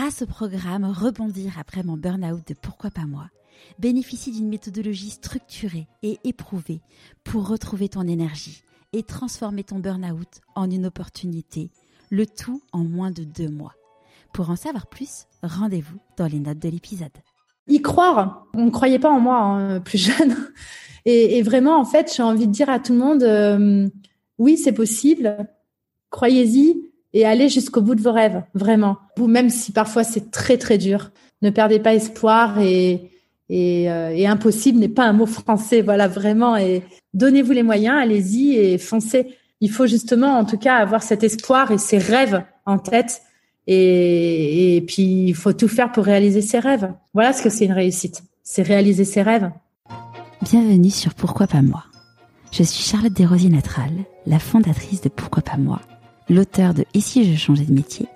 grâce au programme Rebondir après mon burn-out de Pourquoi pas moi, bénéficie d'une méthodologie structurée et éprouvée pour retrouver ton énergie et transformer ton burn-out en une opportunité, le tout en moins de deux mois. Pour en savoir plus, rendez-vous dans les notes de l'épisode. Y croire, on ne croyait pas en moi hein, plus jeune. Et, vraiment, en fait, j'ai envie de dire à tout le monde, euh, oui, c'est possible, croyez-y et allez jusqu'au bout de vos rêves, vraiment. Vous, même si parfois c'est très très dur, ne perdez pas espoir et, et, euh, et impossible n'est pas un mot français, voilà, vraiment. Et donnez-vous les moyens, allez-y et foncez. Il faut justement, en tout cas, avoir cet espoir et ces rêves en tête. Et, et puis, il faut tout faire pour réaliser ses rêves. Voilà ce que c'est une réussite. C'est réaliser ses rêves. Bienvenue sur Pourquoi pas moi. Je suis Charlotte Desrosiers Natral, la fondatrice de Pourquoi pas moi, l'auteur de si je changeais de métier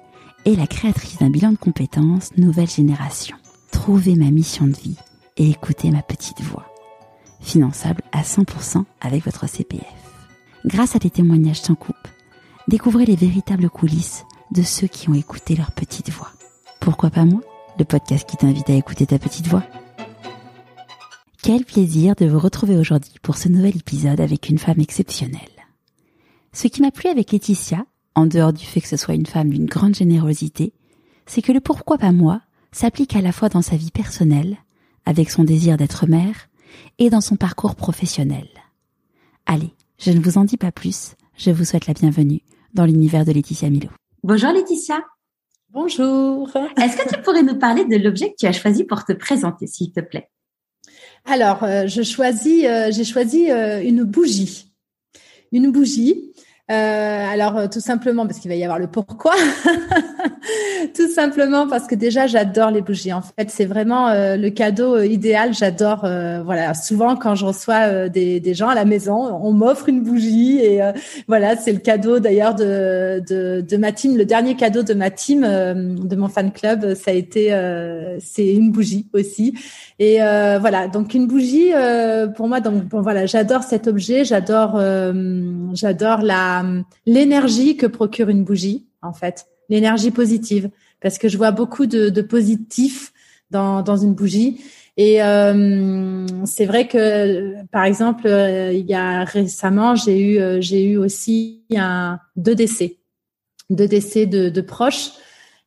et la créatrice d'un bilan de compétences Nouvelle Génération. Trouvez ma mission de vie et écoutez ma petite voix. Finançable à 100% avec votre CPF. Grâce à des témoignages sans coupe, découvrez les véritables coulisses de ceux qui ont écouté leur petite voix. Pourquoi pas moi Le podcast qui t'invite à écouter ta petite voix? Quel plaisir de vous retrouver aujourd'hui pour ce nouvel épisode avec une femme exceptionnelle. Ce qui m'a plu avec Laetitia, en dehors du fait que ce soit une femme d'une grande générosité, c'est que le pourquoi pas moi s'applique à la fois dans sa vie personnelle, avec son désir d'être mère, et dans son parcours professionnel. Allez, je ne vous en dis pas plus, je vous souhaite la bienvenue dans l'univers de Laetitia Milo. Bonjour Laetitia. Bonjour. Est-ce que tu pourrais nous parler de l'objet que tu as choisi pour te présenter, s'il te plaît? Alors, euh, je choisis, euh, j'ai choisi euh, une bougie. Une bougie euh, alors euh, tout simplement parce qu'il va y avoir le pourquoi. tout simplement parce que déjà j'adore les bougies. En fait, c'est vraiment euh, le cadeau idéal. J'adore. voilà, souvent quand je reçois des, gens à la maison, on m'offre une bougie et voilà, c'est le cadeau d'ailleurs de, de, de ma team. Le dernier cadeau de ma team, de mon fan club, ça a été c'est une bougie aussi. Et voilà, donc une bougie pour moi. Donc bon, voilà, j'adore cet objet. J'adore j'adore la l'énergie que procure une bougie, en fait, l'énergie positive, parce que je vois beaucoup de, de positif dans, dans une bougie. Et euh, c'est vrai que, par exemple, euh, il y a récemment, j'ai eu, euh, j'ai eu aussi un deux décès, deux décès de, de proches.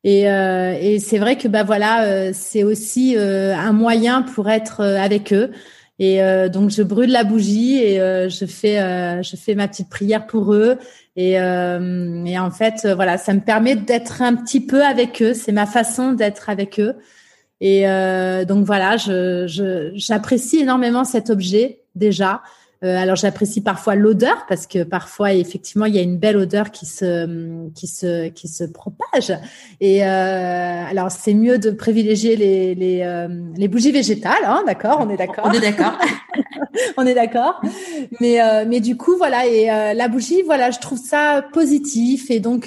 Et, et c'est vrai que bah voilà, c'est aussi un moyen pour être avec eux. Et euh, donc je brûle la bougie et euh, je fais euh, je fais ma petite prière pour eux. Et, et en fait voilà, ça me permet d'être un petit peu avec eux. C'est ma façon d'être avec eux. Et donc voilà, je j'apprécie énormément cet objet déjà. Euh, alors j'apprécie parfois l'odeur parce que parfois effectivement il y a une belle odeur qui se qui se qui se propage. Et euh, alors c'est mieux de privilégier les les, euh, les bougies végétales, hein, d'accord On est d'accord. On est d'accord. on est d'accord. Mais euh, mais du coup voilà et euh, la bougie voilà je trouve ça positif et donc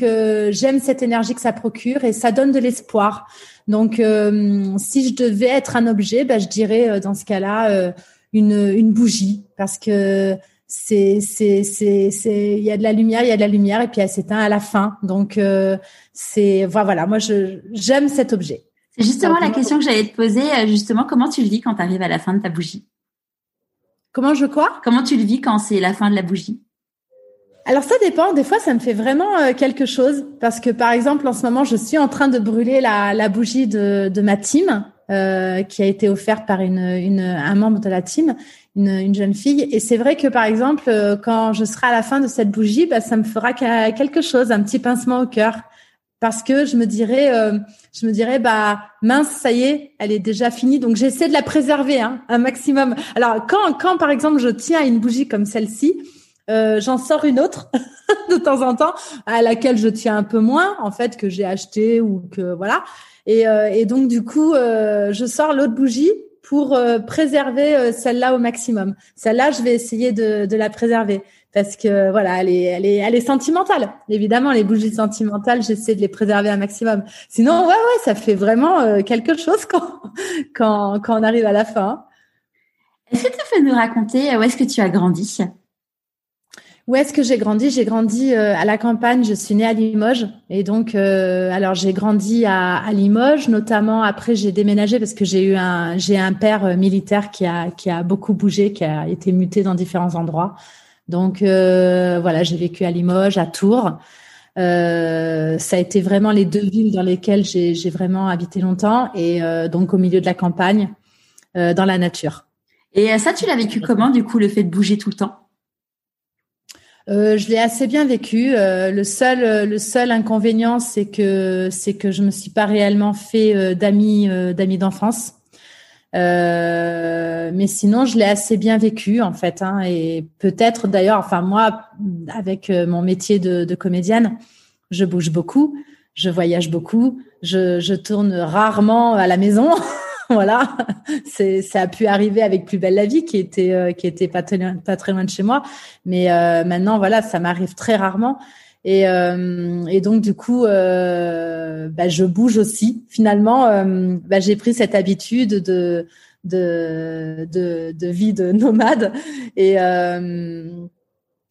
j'aime cette énergie que ça procure et ça donne de l'espoir. Donc si je devais être un objet, ben, je dirais dans ce cas-là une, une bougie parce que c'est c'est c'est c'est il y a de la lumière il y a de la lumière et puis elle s'éteint à la fin. Donc euh, c'est voilà moi je j'aime cet objet. C'est justement la question que j'allais te poser euh, justement comment tu le vis quand tu arrives à la fin de ta bougie? Comment je quoi? Comment tu le vis quand c'est la fin de la bougie? Alors ça dépend. Des fois, ça me fait vraiment euh, quelque chose parce que, par exemple, en ce moment, je suis en train de brûler la, la bougie de, de ma team euh, qui a été offerte par une, une, un membre de la team, une, une jeune fille. Et c'est vrai que par exemple, euh, quand je serai à la fin de cette bougie, bah, ça me fera quelque chose, un petit pincement au cœur, parce que je me dirais, euh, je me dirais, bah mince, ça y est, elle est déjà finie. Donc j'essaie de la préserver hein, un maximum. Alors quand, quand par exemple je tiens à une bougie comme celle-ci. Euh, j'en sors une autre de temps en temps à laquelle je tiens un peu moins en fait que j'ai acheté ou que voilà et, euh, et donc du coup, euh, je sors l'autre bougie pour euh, préserver celle-là au maximum. Celle-là, je vais essayer de, de la préserver parce que voilà, elle est, elle est, elle est sentimentale. Évidemment, les bougies sentimentales, j'essaie de les préserver un maximum. Sinon, ouais, ouais, ça fait vraiment quelque chose quand, quand, quand on arrive à la fin. Est-ce que tu peux nous raconter où est-ce que tu as grandi? Où est-ce que j'ai grandi? J'ai grandi euh, à la campagne. Je suis née à Limoges et donc euh, alors j'ai grandi à, à, Limoges, notamment après j'ai déménagé parce que j'ai eu un j'ai un père euh, militaire qui a qui a beaucoup bougé, qui a été muté dans différents endroits. Donc euh, voilà, j'ai vécu à Limoges, à Tours. Euh, ça a été vraiment les deux villes dans lesquelles j'ai vraiment habité longtemps et donc au milieu de la campagne, dans la nature. Et ça, tu l'as vécu comment du coup le fait de bouger tout le temps? Euh, je l'ai assez bien vécu. Euh, le seul, euh, le seul inconvénient, c'est que c'est que je me suis pas réellement fait d'amis, d'amis d'enfance. mais sinon, je l'ai assez bien vécu en fait. Hein, et peut-être d'ailleurs, enfin moi, avec mon métier de, de, comédienne, je bouge beaucoup, je voyage beaucoup, je, je tourne rarement à la maison. voilà, ça a pu arriver avec Plus belle la vie qui était euh, qui était pas, pas très loin de chez moi, mais euh, maintenant voilà, ça m'arrive très rarement. Et, euh, donc du coup, bah, je bouge aussi. Finalement, bah, j'ai pris cette habitude de de, de, de vie de nomade. Et,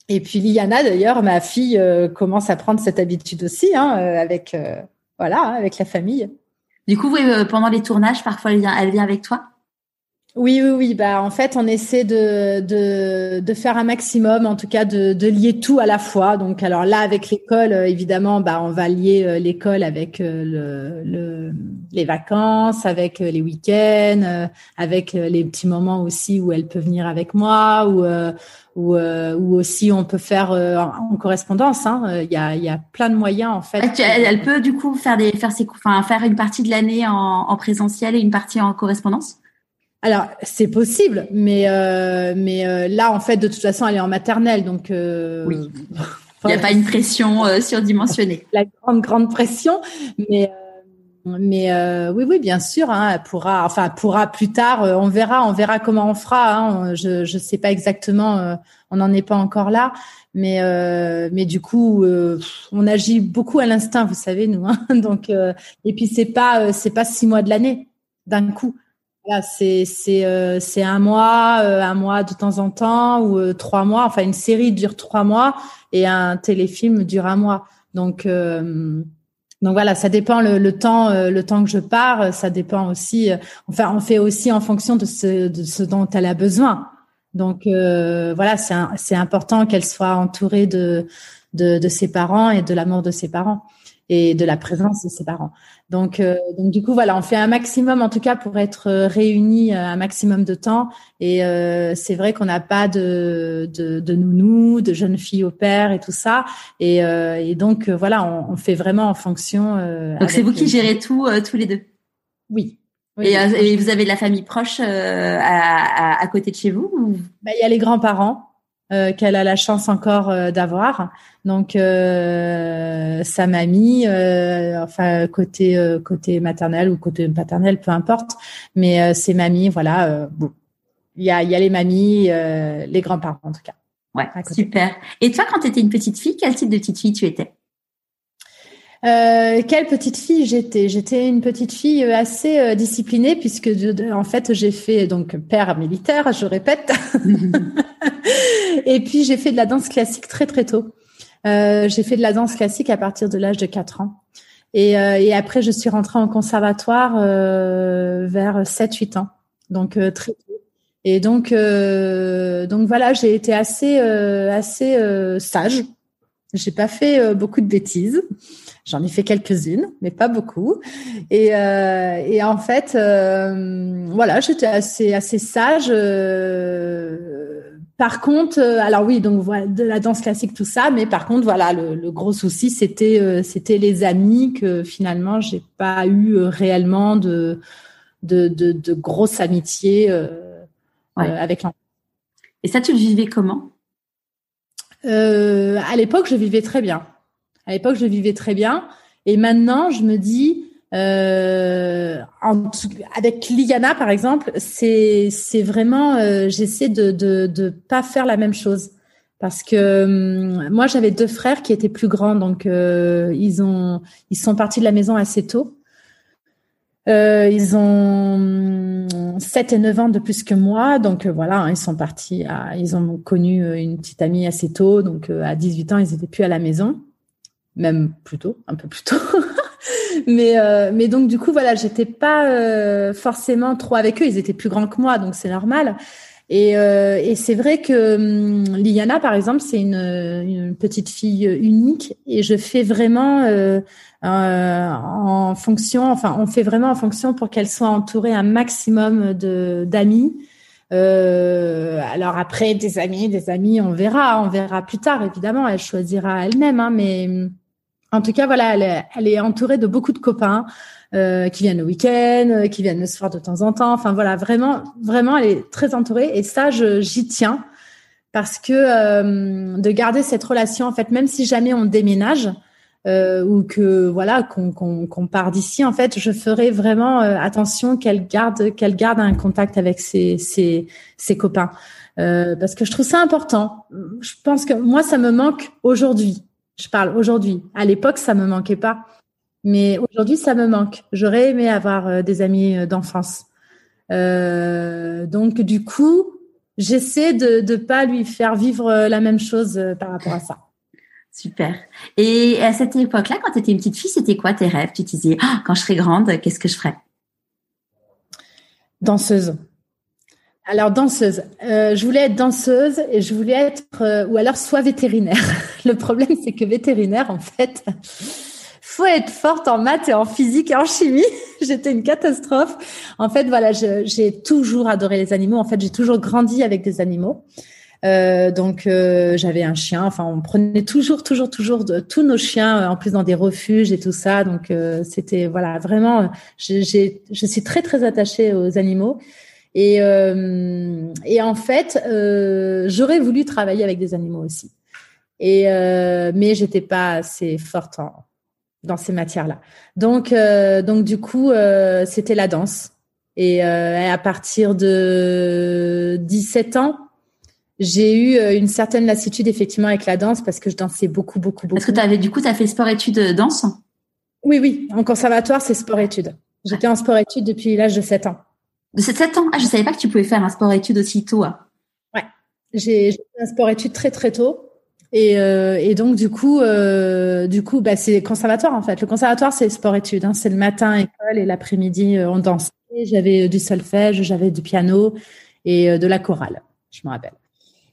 et puis Liana, d'ailleurs, ma fille, commence à prendre cette habitude aussi, hein, avec, voilà, avec la famille. Du coup, euh, pendant les tournages, parfois, elle vient, elle vient avec toi? Oui, oui, oui. Bah, en fait, on essaie de, de, de faire un maximum, en tout cas, de, de lier tout à la fois. Donc, alors là, avec l'école, euh, évidemment, bah, on va lier euh, l'école avec le, les vacances, avec les week-ends, avec les petits moments aussi où elle peut venir avec moi, ou ou, aussi on peut faire en correspondance. Hein. Il y a, il y a plein de moyens en fait. Elle, peut du coup faire des faire ses, enfin faire une partie de l'année en, en présentiel et une partie en correspondance? Alors, c'est possible, mais euh, mais euh, là, en fait, de toute façon, elle est en maternelle, donc euh, oui. Il n'y a pas une pression surdimensionnée. La grande grande pression, mais mais oui oui bien sûr, hein, elle pourra, enfin elle pourra plus tard, on verra, on verra comment on fera. Hein, je je sais pas exactement, on n'en est pas encore là, mais mais du coup, on agit beaucoup à l'instinct, vous savez nous. Hein, donc et puis c'est pas c'est pas six mois de l'année d'un coup c'est c'est euh, c'est un mois, euh, un mois de temps en temps ou euh, trois mois. Enfin, une série dure trois mois et un téléfilm dure un mois. Donc donc voilà, ça dépend le, le temps le temps que je pars. Ça dépend aussi. enfin, on fait aussi en fonction de ce de ce dont elle a besoin. Donc voilà, c'est c'est important qu'elle soit entourée de, de de ses parents et de l'amour de ses parents et de la présence de ses parents. Donc, euh, donc du coup, voilà, on fait un maximum, en tout cas, pour être euh, réunis euh, un maximum de temps. Et euh, c'est vrai qu'on n'a pas de, de, de nounou, de jeunes filles au père et tout ça. Et, et donc, voilà, on, on, fait vraiment en fonction. donc, c'est vous qui gérez tout, tous les deux? Oui. oui. Et, et, vous avez de la famille proche à, à, à, côté de chez vous bah, Il y a les grands-parents. Euh, qu'elle a la chance encore euh, d'avoir. Donc euh, sa mamie, enfin côté côté maternel ou côté paternel, peu importe, mais ses mamies, voilà. bon, il y a il y a les mamies, les grands-parents en tout cas. Ouais, super. Et toi, quand tu étais une petite fille, quel type de petite fille tu étais? Euh, quelle petite fille j'étais? J'étais une petite fille euh, assez euh, disciplinée puisque en fait j'ai fait donc père militaire, je répète, et puis j'ai fait de la danse classique très très tôt. Euh, j'ai fait de la danse classique à partir de l'âge de 4 ans. Et, et, après, je suis rentrée en conservatoire vers 7-8 ans, donc très tôt. Et donc, donc voilà, j'ai été assez assez sage. J'ai pas fait beaucoup de bêtises. J'en ai fait quelques-unes, mais pas beaucoup. Et, euh, et en fait, euh, voilà, j'étais assez assez sage. Euh, par contre, alors oui, donc voilà, de la danse classique, tout ça, mais par contre, voilà, le, le gros souci, c'était c'était les amis que finalement, j'ai pas eu réellement de de, de, de grosses amitiés avec l'enfant. Et ça, tu le vivais comment? À l'époque, je vivais très bien. À l'époque, je vivais très bien. Et maintenant, je me dis, euh, avec Liana, par exemple, c'est vraiment, euh, j'essaie de, de de pas faire la même chose. Parce que hum, moi j'avais deux frères qui étaient plus grands, donc euh, ils ont sont partis de la maison assez tôt. Ils ont 7 et 9 ans de plus que moi, donc voilà, ils sont partis, à, ils ont connu une petite amie assez tôt, donc à 18 ans, ils étaient plus à la maison, même plus tôt, un peu plus tôt. mais mais donc du coup voilà, j'étais pas forcément trop avec eux, ils étaient plus grands que moi, donc c'est normal. Et, et c'est vrai que hum, Liana, par exemple, c'est une, petite fille unique, et je fais vraiment euh, en fonction, enfin, on fait vraiment en fonction pour qu'elle soit entourée un maximum de d'amis. Euh, alors après, des amis, des amis, on verra, on verra plus tard, évidemment, elle choisira elle-même, hein, mais en tout cas, voilà, elle est, entourée de beaucoup de copains euh, qui viennent le week-end, euh, qui viennent le soir de temps en temps. Enfin voilà, vraiment, vraiment, elle est très entourée. Et ça, j'y tiens parce que euh, de garder cette relation, en fait, même si jamais on déménage, ou que voilà qu'on part d'ici en fait je ferai vraiment attention qu'elle garde qu'elle garde un contact avec ses ses, copains. Parce que je trouve ça important. Je pense que moi ça me manque aujourd'hui je parle aujourd'hui. À l'époque ça me manquait pas. Mais aujourd'hui ça me manque. J'aurais aimé avoir euh, des amis euh, d'enfance. Donc du coup j'essaie de de pas lui faire vivre la même chose par rapport à ça. Super. Et à cette époque-là, quand tu étais une petite fille, c'était quoi tes rêves? Tu te disais, ah, quand je serai grande, qu'est-ce que je ferai Danseuse. Alors danseuse, euh, je voulais être danseuse et je voulais être euh, ou alors soit vétérinaire. Le problème c'est que vétérinaire en fait, faut être forte en maths et en physique et en chimie. J'étais une catastrophe. En fait voilà, j'ai toujours adoré les animaux. En fait j'ai toujours grandi avec des animaux. Euh, donc euh, j'avais un chien. Enfin, on prenait toujours, toujours, toujours de, tous nos chiens, euh, en plus dans des refuges et tout ça. Donc c'était voilà vraiment. Je suis très très attachée aux animaux. Et, et en fait, j'aurais voulu travailler avec des animaux aussi. Et mais j'étais pas assez forte en, dans ces matières-là. Donc donc du coup, c'était la danse. Et à partir de 17 ans, j'ai eu euh, une certaine lassitude effectivement avec la danse parce que je dansais beaucoup, beaucoup, beaucoup. Parce que tu avais du coup, tu as fait sport-études euh, danse? Oui, oui. En conservatoire, c'est sport-études. J'étais en sport-études depuis l'âge de 7 ans. De 7 ans Ah, je savais pas que tu pouvais faire un sport-études aussi tôt. Hein. Ouais. J'ai fait un sport-études très, très tôt. Et, euh, et donc du coup, euh, du coup, bah, c'est conservatoire en fait. Le conservatoire, c'est sport-études. Hein. C'est le matin école et l'après-midi on dansait. J'avais du solfège, j'avais du piano et de la chorale. Je me rappelle.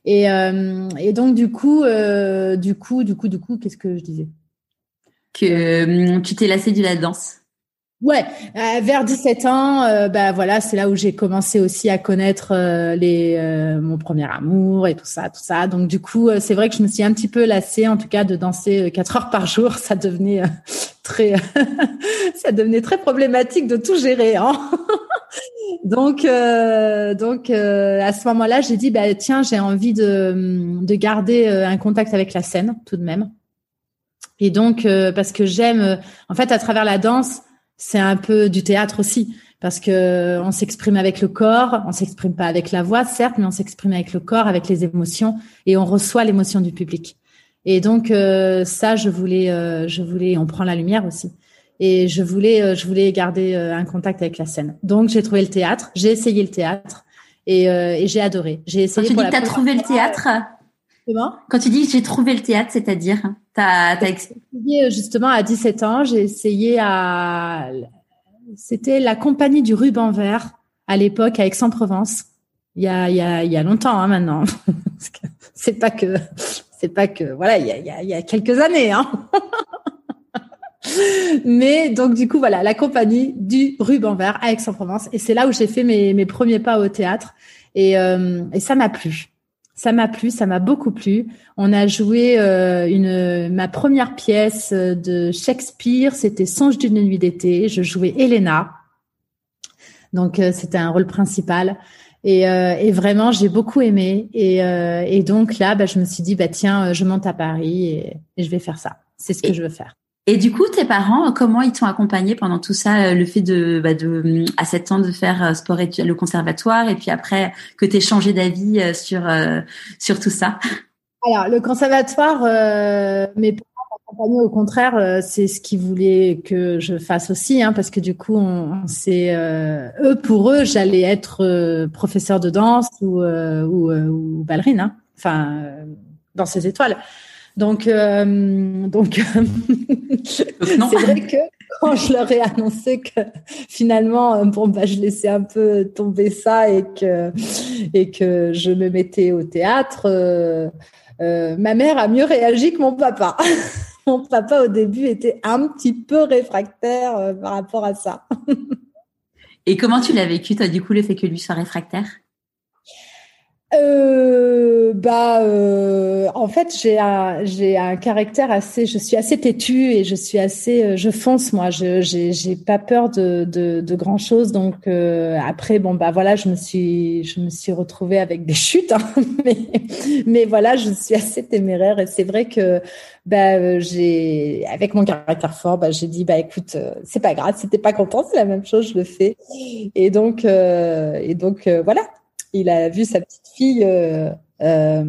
Et, euh, et donc du coup, euh, du coup, du coup, du coup, qu'est-ce que je disais? Que euh, tu t'es lassée de la danse. Ouais, vers 17 ans, bah voilà, c'est là où j'ai commencé aussi à connaître les mon premier amour et tout ça, tout ça. Donc du coup, c'est vrai que je me suis un petit peu lassée, en tout cas, de danser quatre heures par jour. Ça devenait très, ça devenait très problématique de tout gérer. Hein donc, euh, donc euh, à ce moment-là, j'ai dit, bah, tiens, j'ai envie de, de garder euh, un contact avec la scène tout de même. Et donc, parce que j'aime, en fait, à travers la danse, c'est un peu du théâtre aussi, parce que on s'exprime avec le corps, on s'exprime pas avec la voix, certes, mais on s'exprime avec le corps, avec les émotions, et on reçoit l'émotion du public. Et donc, ça, je voulais, je voulais, on prend la lumière aussi et je voulais euh, je voulais garder euh, un contact avec la scène. Donc j'ai trouvé le théâtre, j'ai essayé le théâtre et, euh, et j'ai adoré. J'ai essayé. Quand tu dis que t'as trouvé le théâtre. Comment? Quand tu dis que j'ai trouvé le théâtre, c'est-à-dire? T'as as essayé justement à 17 ans, j'ai essayé à c'était la compagnie du ruban vert à l'époque à Aix-en-Provence. Il y a il y a il y a longtemps hein, maintenant. c'est pas que c'est pas que voilà il y a il y a, il y a quelques années hein. Mais donc du coup voilà la compagnie du ruban vert à Aix-en-Provence et c'est là où j'ai fait mes, mes premiers pas au théâtre et, euh, et ça m'a plu. Ça m'a plu, ça m'a beaucoup plu. On a joué euh, une ma première pièce de Shakespeare, c'était Songe d'une nuit d'été. Je jouais Helena, donc euh, c'était un rôle principal. Et, et vraiment, j'ai beaucoup aimé. Et, et donc là, bah, je me suis dit, bah tiens, je monte à Paris et, et je vais faire ça. C'est ce que je veux faire. Et du coup, tes parents, comment ils t'ont accompagné pendant tout ça, euh, le fait de, bah de à 7 ans de faire euh, sport et le conservatoire, et puis après que tu changé d'avis euh, sur sur tout ça? Alors, le conservatoire, mes parents accompagner, au contraire, c'est ce qu'ils voulaient que je fasse aussi, hein, parce que du coup, on, c'est eux pour eux, j'allais être professeur de danse ou ou, ou ballerine, hein. enfin dans ces étoiles. Donc, euh, donc c'est vrai que quand je leur ai annoncé que finalement, euh, bon, bah, je laissais un peu tomber ça et que, et que je me mettais au théâtre, euh, ma mère a mieux réagi que mon papa. mon papa, au début, était un petit peu réfractaire par rapport à ça. et comment tu l'as vécu, toi, du coup, le fait que lui soit réfractaire? Euh, bah, euh, en fait, j'ai un caractère assez. Je suis assez têtue et je suis assez. Euh, je fonce moi. Je j'ai j'ai pas peur de de, de grand chose. Donc euh, après, bon bah voilà, je me suis je me suis retrouvée avec des chutes. Hein, mais mais voilà, je suis assez téméraire et c'est vrai que bah j'ai avec mon caractère fort, bah j'ai dit bah écoute, c'est pas grave, si t'es pas content, c'est la même chose, je le fais. Et donc et donc voilà il a vu sa petite fille euh, euh,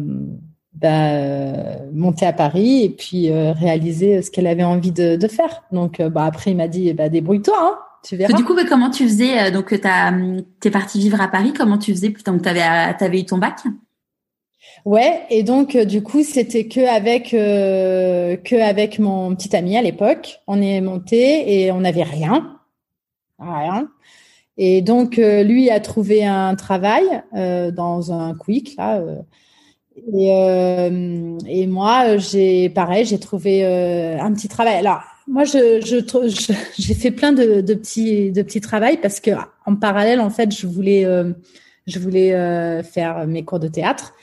bah, monter à Paris et puis euh, réaliser ce qu'elle avait envie de, faire. Donc, bah, après, il m'a dit, bah, débrouille-toi. Hein, tu verras. Du coup, comment tu faisais Donc, t'es parti vivre à Paris. Comment tu faisais Donc, t'avais avais eu ton bac? Ouais, et donc du coup c'était que avec que avec mon petit ami à l'époque, on est monté et on n'avait rien, rien. Et donc, euh, lui a trouvé un travail euh, dans un quick, là. Euh, et, et, moi, j'ai pareil, j'ai trouvé un petit travail. Alors, moi, je, je, j'ai fait plein de, de, petits, de petits travails parce que en parallèle, en fait, je voulais, je voulais faire mes cours de théâtre.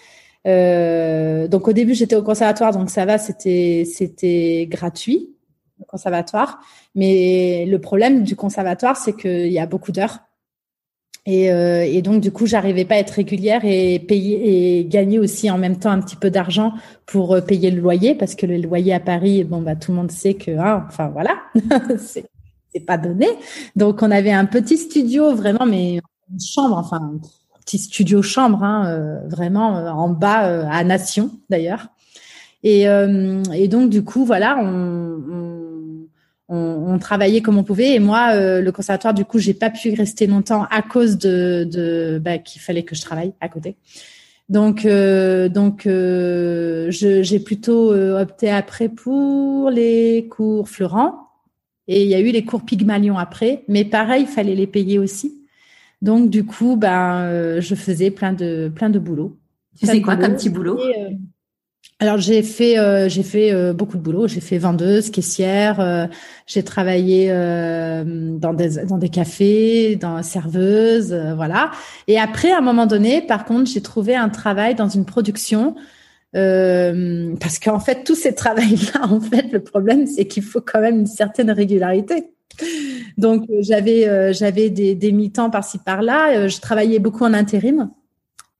Euh, donc au début j'étais au conservatoire, donc ça va, c'était c'était gratuit le conservatoire. Mais le problème du conservatoire, c'est qu'il y a beaucoup d'heures. Et, euh, et, donc du coup, j'arrivais pas à être régulière et payer et gagner aussi en même temps un petit peu d'argent pour euh, payer le loyer parce que le loyer à Paris, bon bah tout le monde sait que, hein, enfin voilà, c'est pas donné. Donc on avait un petit studio vraiment, mais une chambre, enfin un petit studio chambre, hein, euh, vraiment en bas à Nation d'ailleurs. Et, et donc du coup voilà, on, on on, travaillait comme on pouvait. Et moi, euh, le conservatoire, du coup, j'ai pas pu rester longtemps à cause de, de bah, qu'il fallait que je travaille à côté. Donc, euh, donc, euh, j'ai plutôt opté après pour les cours Florent. Et il y a eu les cours Pygmalion après, mais pareil, il fallait les payer aussi. Donc, du coup, ben, je faisais plein de plein de boulot. Tu sais quoi comme petit boulot? Alors j'ai fait euh, j'ai fait euh, beaucoup de boulot. J'ai fait vendeuse, caissière. Euh, j'ai travaillé dans des dans des cafés, dans serveuse, voilà. Et après, à un moment donné, par contre, j'ai trouvé un travail dans une production parce qu'en fait, tous ces travails-là, en fait, le problème, c'est qu'il faut quand même une certaine régularité. Donc j'avais j'avais des, des mi-temps par-ci par-là. je travaillais beaucoup en intérim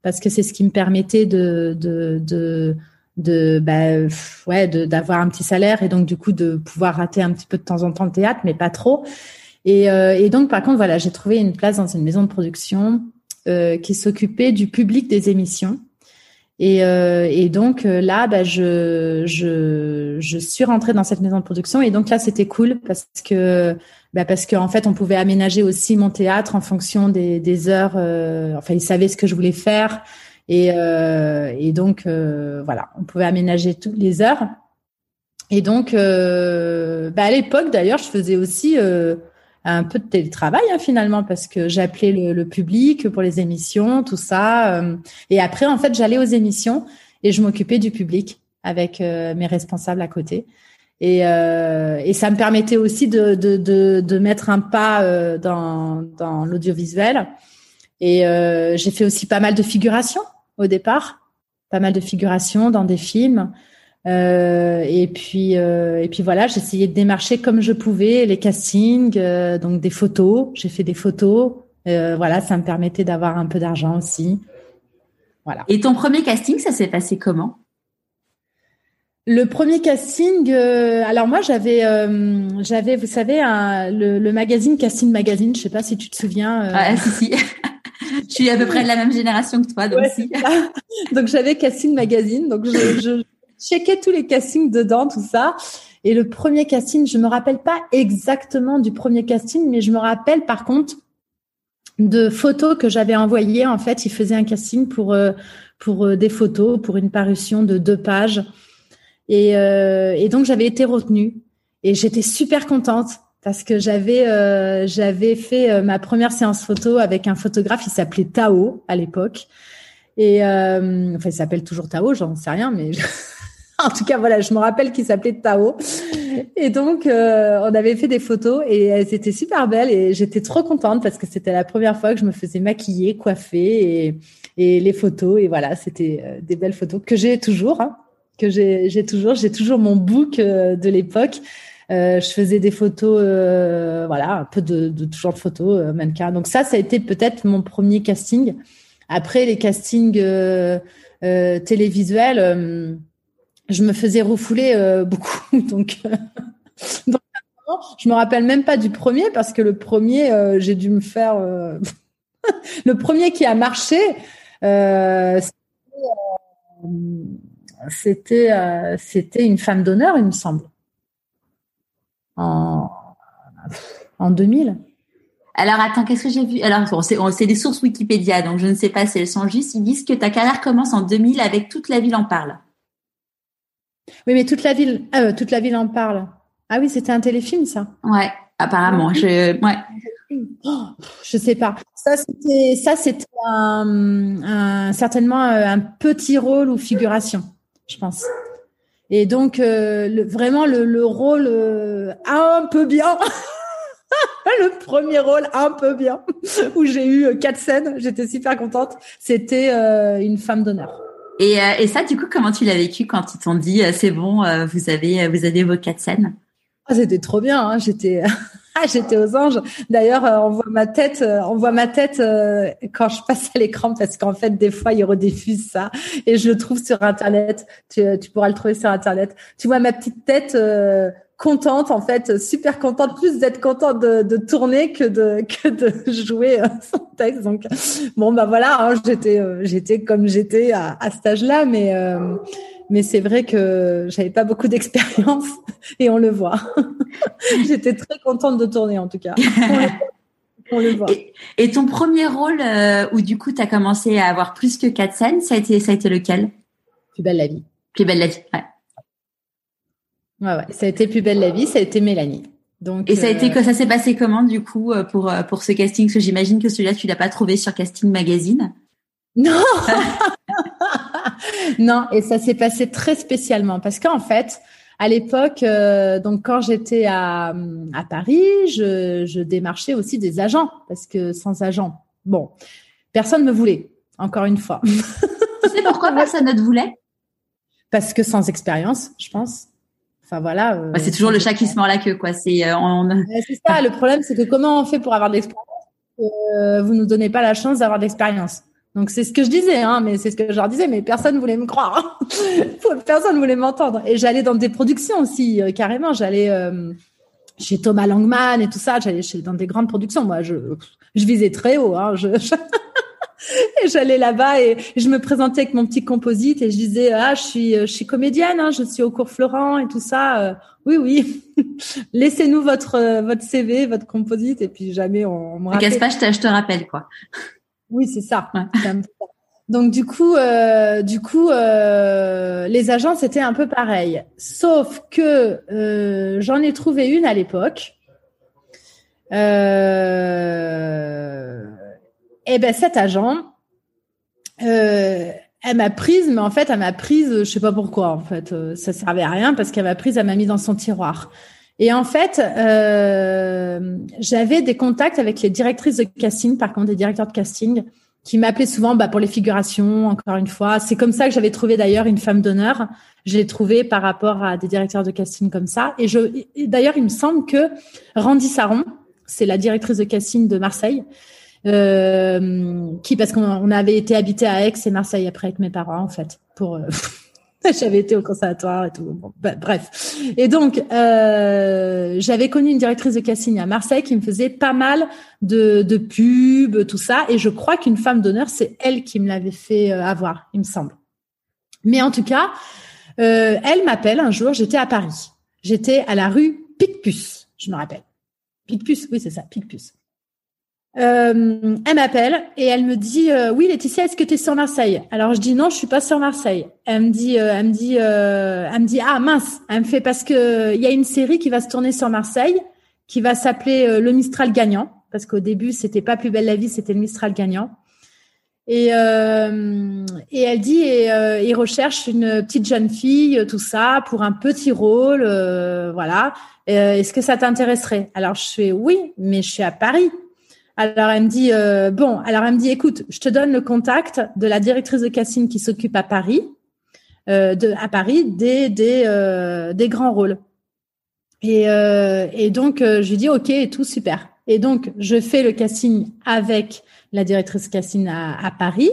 parce que c'est ce qui me permettait de de, de de bah, ouais d'avoir un petit salaire et donc du coup de pouvoir rater un petit peu de temps en temps le théâtre mais pas trop. Et, euh, et donc par contre voilà j'ai trouvé une place dans une maison de production euh, qui s'occupait du public des émissions. Et, euh, et donc euh, là bah, je, je je suis rentrée dans cette maison de production et donc là c'était cool parce que bah parce qu'en en fait on pouvait aménager aussi mon théâtre en fonction des, des heures euh, enfin ils savaient ce que je voulais faire et, euh, et donc, euh, voilà, on pouvait aménager toutes les heures. Et donc, euh, bah à l'époque, d'ailleurs, je faisais aussi un peu de télétravail hein, finalement parce que j'appelais le, le, public pour les émissions, tout ça. et après, en fait, j'allais aux émissions et je m'occupais du public avec mes responsables à côté. Et, euh, et ça me permettait aussi de, de, de, de mettre un pas dans, dans l'audiovisuel. Et j'ai fait aussi pas mal de figurations au départ, pas mal de figurations dans des films. Euh, et puis euh, et puis voilà, j'essayais de démarcher comme je pouvais les castings, euh, donc des photos. J'ai fait des photos. voilà, ça me permettait d'avoir un peu d'argent aussi. Voilà. Et ton premier casting, ça s'est passé comment? Le premier casting, alors moi j'avais, j'avais, vous savez, le, magazine Casting Magazine. Je sais pas si tu te souviens. Ah si si. je suis à peu près de la même génération que toi, donc Donc j'avais Casting Magazine, donc je, je checkais tous les castings dedans, tout ça. Et le premier casting, je me rappelle pas exactement du premier casting, mais je me rappelle par contre de photos que j'avais envoyées. En fait, il faisait un casting pour euh, pour euh, des photos, pour une parution de deux pages. Et, euh, et donc j'avais été retenue et j'étais super contente parce que j'avais euh, j'avais fait euh, ma première séance photo avec un photographe. Il s'appelait Tao à l'époque. Et euh, enfin, il s'appelle toujours Tao, j'en sais rien, mais en tout cas, voilà, je me rappelle qu'il s'appelait Tao. Et donc, euh, on avait fait des photos et elles étaient super belles et j'étais trop contente parce que c'était la première fois que je me faisais maquiller, coiffer et, et les photos. Et voilà, c'était euh, des belles photos que j'ai toujours, hein, que j'ai, toujours, j'ai toujours mon book de l'époque. Euh, je faisais des photos, euh, voilà, un peu de, de toujours de photos, euh, mannequin. Donc ça, ça a été peut-être mon premier casting. Après les castings télévisuels je me faisais refouler beaucoup. Donc, donc, je me rappelle même pas du premier parce que le premier, euh, j'ai dû me faire. Euh, le premier qui a marché, euh, c'était c'était une femme d'honneur, il me semble, en en 2000. Alors attends, qu'est-ce que j'ai vu? Alors c'est des sources Wikipédia, donc je ne sais pas si elles sont justes. Ils disent que ta carrière commence en 2000 avec toute la ville en parle. Oui, mais toute la ville, euh, toute la ville en parle. Ah oui, c'était un téléfilm, ça. Ouais, apparemment. Je, ouais. Oh, je sais pas. Ça, c'était, ça, c'était un, un, certainement euh, un petit rôle ou figuration, je pense. Et donc, euh, le, vraiment, le, le rôle euh, un peu bien. le premier rôle un peu bien, où j'ai eu quatre scènes, j'étais super contente. C'était euh, une femme d'honneur. Et, euh, et ça, du coup, comment tu l'as vécu quand ils t'ont dit euh, c'est bon, euh, vous avez vous avez vos quatre scènes? Ah, C'était trop bien. Hein. J'étais ah, j'étais aux anges. D'ailleurs, on voit ma tête, on voit ma tête quand je passe à l'écran parce qu'en fait, des fois, ils rediffusent ça et je le trouve sur internet. Tu, tu pourras le trouver sur internet. Tu vois ma petite tête contente en fait, super contente, plus d'être contente de, de, tourner que de que de jouer euh, son texte. Donc bon bah voilà, hein, j'étais euh, j'étais comme j'étais à, à cet âge-là, mais euh, mais c'est vrai que j'avais pas beaucoup d'expérience et on le voit. j'étais très contente de tourner en tout cas. On le, voit. Et, et, ton premier rôle où du coup tu as commencé à avoir plus que quatre scènes, ça a été ça a été lequel? Plus belle la vie. Plus belle la vie. Ouais. Ouais, ouais. Ça a été plus belle la vie, ça a été Mélanie. Donc, et ça a été que ça s'est passé comment du coup euh, pour euh, pour ce casting? Parce que j'imagine que celui-là tu l'as pas trouvé sur Casting Magazine. Non. non, et ça s'est passé très spécialement parce qu'en fait, à l'époque, euh, donc quand j'étais à, à Paris, je, je démarchais aussi des agents parce que sans agent, bon, personne me voulait. Encore une fois. tu sais pourquoi personne ne te voulait? Parce que sans expérience, je pense. Enfin voilà. Euh, c'est toujours le chat qui se mord la queue, quoi. C'est euh, c'est ça. Le problème, c'est que comment on fait pour avoir de l'expérience? Euh, Vous nous donnez pas la chance d'avoir de l'expérience. Donc c'est ce que je disais, hein, mais c'est ce que je leur disais, mais personne voulait me croire, hein. personne voulait m'entendre. Et j'allais dans des productions aussi, euh, carrément. J'allais euh, chez Thomas Langman et tout ça. J'allais dans des grandes productions. Moi, je, je visais très haut. Hein, je, et j'allais là-bas et je me présentais avec mon petit composite et je disais ah je suis je suis comédienne hein, je suis au cours Florent et tout ça euh, oui oui laissez-nous votre votre CV votre composite et puis jamais on, me rappelle. pas je te, je te rappelle quoi oui c'est ça donc du coup euh, du coup euh, les agents c'était un peu pareil sauf que euh, j'en ai trouvé une à l'époque euh, et eh ben cet agent, euh, elle m'a prise, mais en fait, elle m'a prise, je sais pas pourquoi. En fait, euh, ça servait à rien parce qu'elle m'a prise, elle m'a mis dans son tiroir. Et en fait, euh, j'avais des contacts avec les directrices de casting, par contre, des directeurs de casting, qui m'appelaient souvent bah, pour les figurations. Encore une fois, c'est comme ça que j'avais trouvé d'ailleurs une femme d'honneur. Je l'ai trouvée par rapport à des directeurs de casting comme ça. Et je, d'ailleurs, il me semble que Randy Saron, c'est la directrice de casting de Marseille. Euh, qui parce qu'on avait été habité à Aix et Marseille après avec mes parents en fait pour euh, j'avais été au conservatoire et tout bah, bref et donc euh, j'avais connu une directrice de casting à Marseille qui me faisait pas mal de, de pubs tout ça et je crois qu'une femme d'honneur c'est elle qui me l'avait fait euh, avoir il me semble mais en tout cas elle m'appelle un jour j'étais à Paris J'étais à la rue Picpus, je me rappelle. Picpus, oui, c'est ça, Picpus. Euh, elle m'appelle et elle me dit euh, oui Laetitia est-ce que tu es sur Marseille? Alors je dis non je suis pas sur Marseille elle me dit euh, elle me dit euh, elle me dit ah mince! Elle me fait parce que il y a une série qui va se tourner sur Marseille qui va s'appeler le Mistral gagnant parce qu'au début c'était pas plus belle la vie c'était le Mistral gagnant. Et et elle dit et il recherche une petite jeune fille tout ça pour un petit rôle voilà. Est-ce que ça t'intéresserait? Alors je fais oui mais je suis à Paris alors elle me dit euh, bon, alors elle me dit écoute, je te donne le contact de la directrice de casting qui s'occupe à Paris, euh, de à Paris des des euh, des grands rôles. Et euh, et donc euh, je lui dis ok tout super. Et donc je fais le casting avec la directrice casting à, à Paris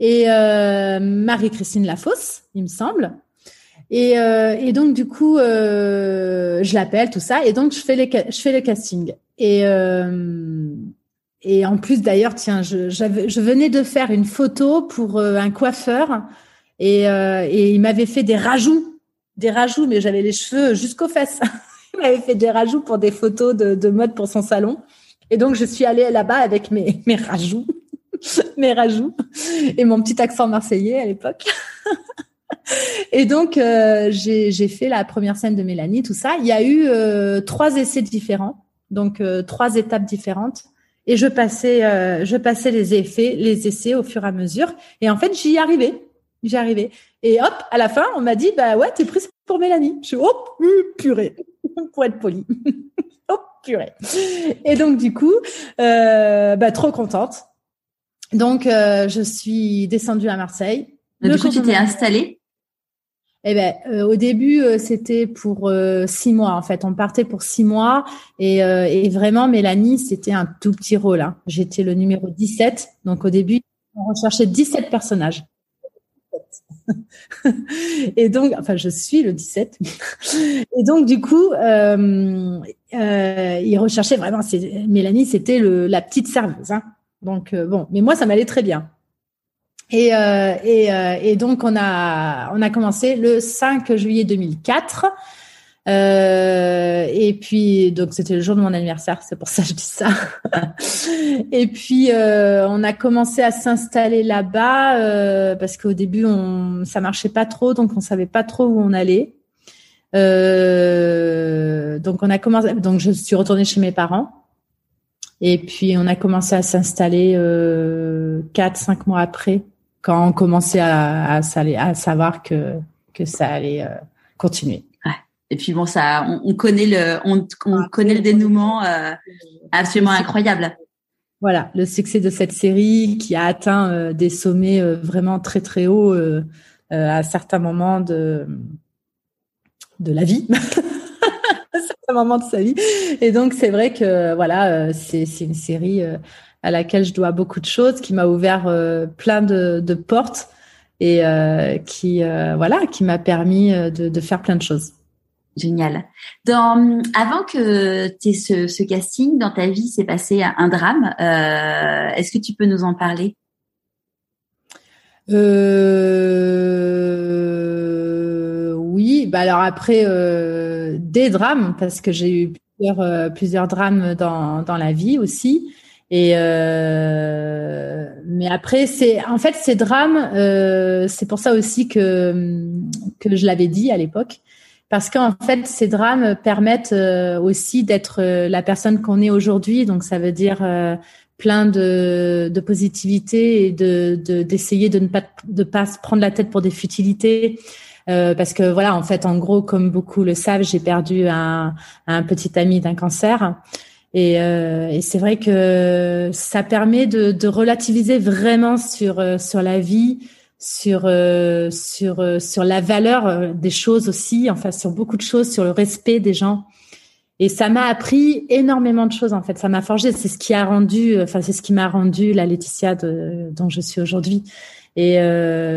et Marie-Christine Lafosse, il me semble. Et, et donc du coup, je l'appelle tout ça et donc je fais les je fais le casting. Et et en plus, d'ailleurs, tiens, je, je, venais de faire une photo pour euh, un coiffeur et, euh, et il m'avait fait des rajouts, des rajouts, mais j'avais les cheveux jusqu'aux fesses. il m'avait fait des rajouts pour des photos de, de, mode pour son salon. Et donc, je suis allée là-bas avec mes, mes rajouts, mes rajouts et mon petit accent marseillais à l'époque. et donc, euh, j'ai fait la première scène de Mélanie, tout ça. Il y a eu euh, trois essais différents, donc trois étapes différentes et je passais, euh, je passais les effets, les essais au fur et à mesure. Et en fait, j'y arrivais. J'y arrivais. Et hop, à la fin, on m'a dit, bah ouais, t'es prise pour Mélanie. Je suis, oh, purée, pour être poli. oh, purée. Et donc, du coup, euh, bah, trop contente. Donc, euh, je suis descendue à Marseille. Du coup, tu t'es installée? Eh ben, euh, au début, euh, c'était pour euh, six mois. En fait, on partait pour six mois et, vraiment, Mélanie, c'était un tout petit rôle. Hein. J'étais le numéro 17. Donc, au début, on recherchait 17 personnages. et donc, enfin, je suis le 17. et donc, du coup, euh, euh, il recherchait vraiment. Mélanie, c'était la petite serveuse. Hein. Donc, bon, mais moi, ça m'allait très bien. Et, euh, et, euh, et, donc on a on a commencé le 5 juillet 2004. Euh, et puis donc c'était le jour de mon anniversaire, c'est pour ça que je dis ça. et puis euh, on a commencé à s'installer là-bas euh, parce qu'au début on ça marchait pas trop, donc on savait pas trop où on allait. Euh, donc on a commencé, donc je suis retournée chez mes parents. Et puis on a commencé à s'installer euh, quatre, cinq mois après quand on commençait à, à, à savoir que, que ça allait euh, continuer. Et puis bon, ça, on, on connaît le, on, on ah, connaît le dénouement euh, absolument incroyable. Voilà, le succès de cette série qui a atteint euh, des sommets euh, vraiment très très hauts à certains moments de de la vie. à certains moments de sa vie. Et donc c'est vrai que voilà, c'est une série à laquelle je dois beaucoup de choses, qui m'a ouvert euh, plein de, de, portes et euh, qui euh, voilà, qui m'a permis de, de, faire plein de choses. Génial. Dans, avant que tu aies ce, ce, casting, dans ta vie, s'est passé un drame. Est-ce que tu peux nous en parler? Oui. Bah alors après des drames parce que j'ai eu plusieurs, plusieurs drames dans, dans la vie aussi. Et euh, mais après, c'est en fait ces drames, euh, c'est pour ça aussi que que je l'avais dit à l'époque, parce qu'en fait ces drames permettent euh, aussi d'être euh, la personne qu'on est aujourd'hui. Donc ça veut dire euh, plein de, de positivité et de d'essayer de, ne pas de pas se prendre la tête pour des futilités. Euh, parce que voilà, en fait, en gros, comme beaucoup le savent, j'ai perdu un, un petit ami d'un cancer. Et, euh, et c'est vrai que ça permet de, de relativiser vraiment sur euh, sur la vie, sur euh, sur euh, sur la valeur des choses aussi, enfin sur beaucoup de choses, sur le respect des gens. Et ça m'a appris énormément de choses en fait. Ça m'a forgé. C'est ce qui a rendu, enfin c'est ce qui m'a rendu la Laetitia de, dont je suis aujourd'hui. Et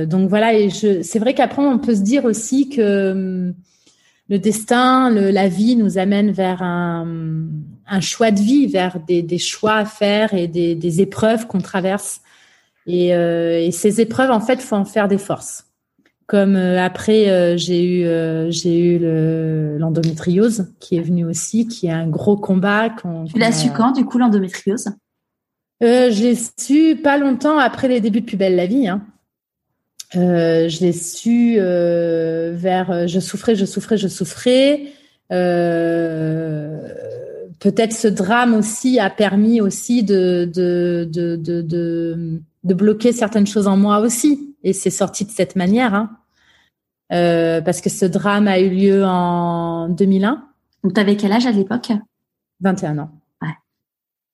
donc voilà. Et je, c'est vrai qu'après on peut se dire aussi que hum, le destin, le, la vie nous amène vers un, un choix de vie, vers des, des, choix à faire et des, des épreuves qu'on traverse. Et, euh, et, ces épreuves, en fait, faut en faire des forces. Comme après j'ai eu j'ai eu l'endométriose qui est venue aussi, qui est un gros combat. Tu l'as su quand du coup l'endométriose? Je l'ai su pas longtemps après les débuts de Plus belle la vie. Hein. je l'ai su vers je souffrais, je souffrais, je souffrais. Euh, peut-être ce drame aussi a permis aussi de de, de, de, de, bloquer certaines choses en moi aussi. Et c'est sorti de cette manière. Hein. Euh, parce que ce drame a eu lieu en 2001. Donc, tu avais quel âge à l'époque? 21 ans. Ouais.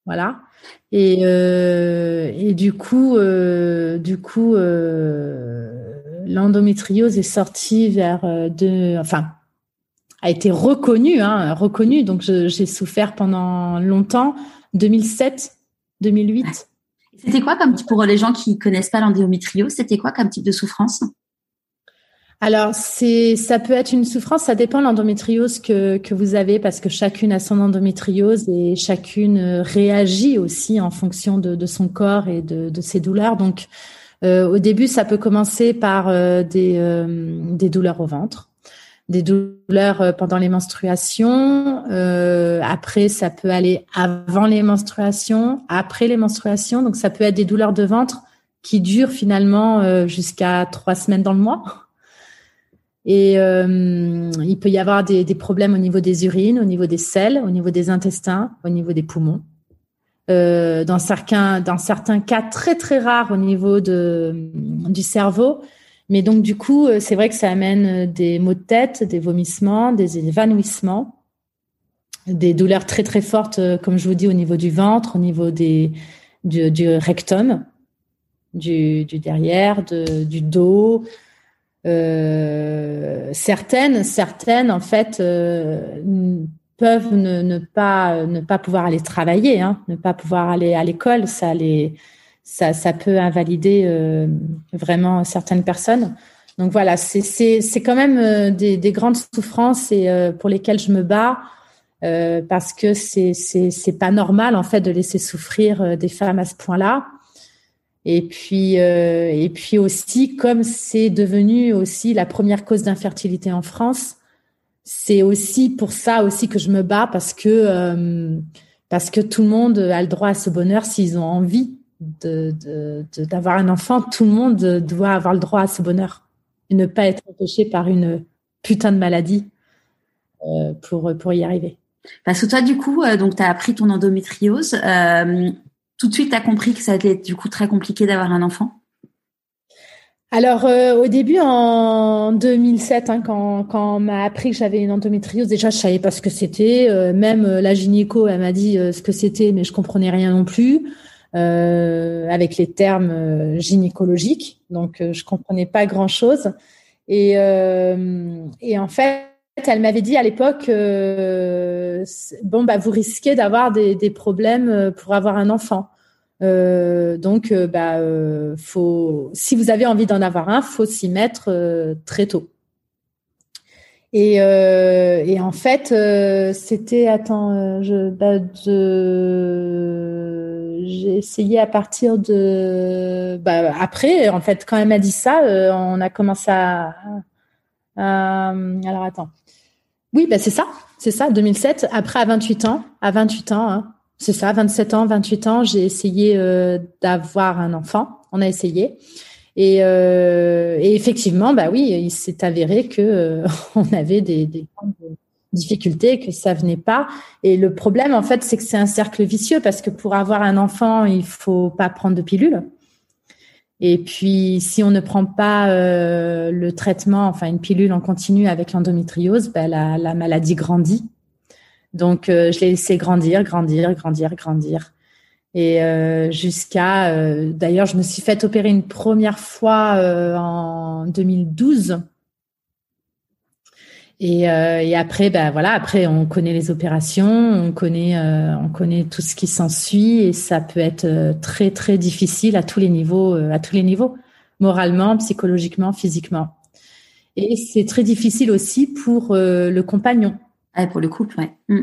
Voilà. Et, euh, et du coup, euh, du coup, euh, l'endométriose est sortie vers euh, deux, enfin, a été reconnu, hein, reconnu. Donc j'ai souffert pendant longtemps, 2007, 2008. C'était quoi comme pour les gens qui connaissent pas l'endométriose, c'était quoi comme type de souffrance? Alors, c'est, ça peut être une souffrance, ça dépend de l'endométriose que, que vous avez, parce que chacune a son endométriose et chacune réagit aussi en fonction de, de son corps et de, de ses douleurs. Donc, euh, au début, ça peut commencer par euh, des, euh, des douleurs au ventre, des douleurs euh, pendant les menstruations. Euh, après, ça peut aller avant les menstruations, après les menstruations. Donc, ça peut être des douleurs de ventre qui durent finalement euh, jusqu'à trois semaines dans le mois. Et il peut y avoir des, problèmes au niveau des urines, au niveau des selles, au niveau des intestins, au niveau des poumons. Dans certains, cas très très rares au niveau du cerveau, mais donc, du coup, euh, c'est vrai que ça amène euh, des maux de tête, des vomissements, des évanouissements, des douleurs très, très fortes, euh, comme je vous dis, au niveau du ventre, au niveau du, rectum, du, derrière, de, du dos. Certaines, certaines, en fait, peuvent ne, ne, pas ne pas pouvoir aller travailler, hein, ne pas pouvoir aller à l'école. Ça les ça, ça peut invalider euh, vraiment certaines personnes. Donc voilà, c'est quand même euh, des, des, grandes souffrances et euh, pour lesquelles je me bats euh, parce que c'est pas normal en fait de laisser souffrir euh, des femmes à ce point-là. Et puis et puis aussi comme c'est devenu aussi la première cause d'infertilité en France, c'est aussi pour ça aussi que je me bats parce que parce que tout le monde a le droit à ce bonheur s'ils ont envie d'avoir de, un enfant, tout le monde doit avoir le droit à ce bonheur et ne pas être empêché par une putain de maladie euh, pour, pour y arriver. Parce que toi, du coup, euh, donc tu as appris ton endométriose. Euh, tout de suite, tu as compris que ça allait être du coup très compliqué d'avoir un enfant? Alors au début en 2007, hein, quand, quand on m'a appris que j'avais une endométriose, déjà je savais pas ce que c'était. même la gynéco, elle m'a dit ce que c'était, mais je comprenais rien non plus euh, avec les termes euh, gynécologiques. Donc, euh, je comprenais pas grand-chose. Et, en fait, elle m'avait dit à l'époque, bon, bah, vous risquez d'avoir des, problèmes pour avoir un enfant. Donc, bah, faut, si vous avez envie d'en avoir un, faut s'y mettre très tôt. Et, en fait, c'était attends, je, bah, je j'ai essayé à partir de bah, après en fait quand elle m'a dit ça euh, on a commencé à, alors attends. Oui bah c'est ça c'est ça 2007 après à 28 ans à 28 ans hein, c'est ça 27 ans 28 ans j'ai essayé euh, d'avoir un enfant on a essayé. Et, euh, effectivement bah oui il s'est avéré que on avait des difficulté, que ça venait pas. Et le problème, en fait, c'est que c'est un cercle vicieux parce que pour avoir un enfant, il faut pas prendre de pilule. Et puis, si on ne prend pas euh, le traitement, enfin une pilule en continu avec l'endométriose, ben, la, la, maladie grandit. Donc, euh, je l'ai laissé grandir, grandir, grandir, grandir. Et euh, jusqu'à, euh, d'ailleurs, je me suis fait opérer une première fois euh, en 2012 et, euh, et, après, ben voilà, après on connaît les opérations, on connaît, euh, on connaît tout ce qui s'ensuit, et ça peut être euh, très très difficile à tous les niveaux, euh, à tous les niveaux, moralement, psychologiquement, physiquement. Et c'est très difficile aussi pour euh, le compagnon. Ah, pour le couple, ouais. Mm.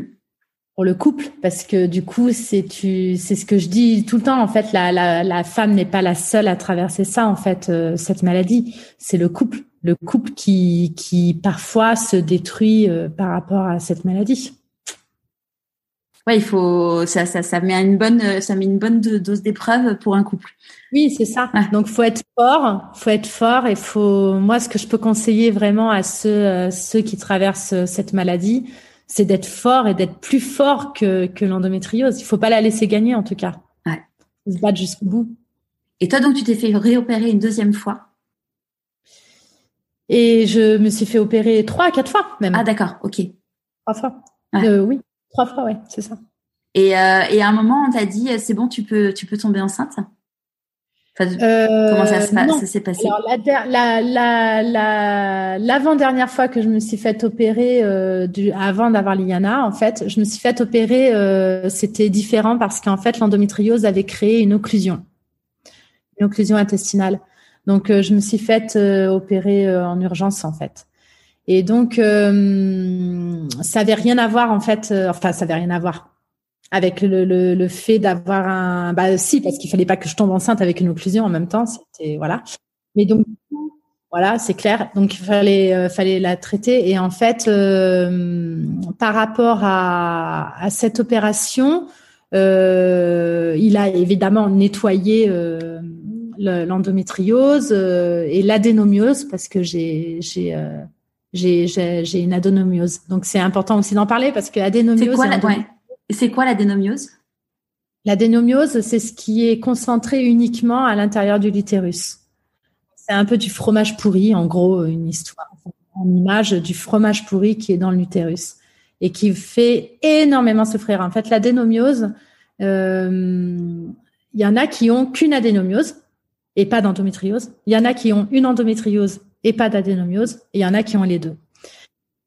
Pour le couple, parce que du coup, c'est tu, c'est ce que je dis tout le temps. En fait, la, la, la femme n'est pas la seule à traverser ça. En fait, cette maladie, c'est le couple le couple qui, qui parfois se détruit par rapport à cette maladie. Ouais, il faut ça, ça, ça met une bonne ça met une bonne dose d'épreuve pour un couple. Oui, c'est ça. Donc faut être fort, faut être fort et faut moi ce que je peux conseiller vraiment à ceux ceux qui traversent cette maladie, c'est d'être fort et d'être plus fort que que l'endométriose. Il faut pas la laisser gagner en tout cas. Ouais. se battre jusqu'au bout. Et toi donc tu t'es fait réopérer une deuxième fois? Et je me suis fait opérer trois à quatre fois même. Ah d'accord, ok. Trois fois. Euh, oui. Trois fois, ouais, c'est ça. Et, euh, et à un moment, on t'a dit, c'est bon, tu peux, tu peux tomber enceinte? Euh, Comment ça, s'est passé? Alors, la, la, la, l'avant-dernière fois que je me suis fait opérer, euh, du, avant d'avoir l'IANA, en fait, je me suis fait opérer, euh, c'était différent parce qu'en fait, l'endométriose avait créé une occlusion, une occlusion intestinale. Donc, euh, je me suis fait euh, opérer en urgence, en fait. Et donc, euh, ça avait rien à voir en fait. Euh, enfin, ça avait rien à voir avec le, le, le fait d'avoir un. Bah si, parce qu'il fallait pas que je tombe enceinte avec une occlusion en même temps. C'était voilà. Mais donc voilà, c'est clair. Donc il fallait euh, fallait la traiter. Et en fait, euh, par rapport à, à cette opération, euh, il a évidemment nettoyé l'endométriose et l'adénomiose parce que j'ai j'ai j'ai une adénomiose. Donc c'est important aussi d'en parler parce que l'adénomiose. C'est quoi, la, ouais. C'est quoi l'adénomiose? L'adénomiose, c'est ce qui est concentré uniquement à l'intérieur de l'utérus. C'est un peu du fromage pourri, en gros, une histoire, en image du fromage pourri qui est dans l'utérus et qui fait énormément souffrir. En fait, l'adénomiose, euh, il y en a qui ont qu'une adénomiose et pas d'endométriose. Il y en a qui ont une endométriose et pas d'adénomiose. Et il y en a qui ont les deux.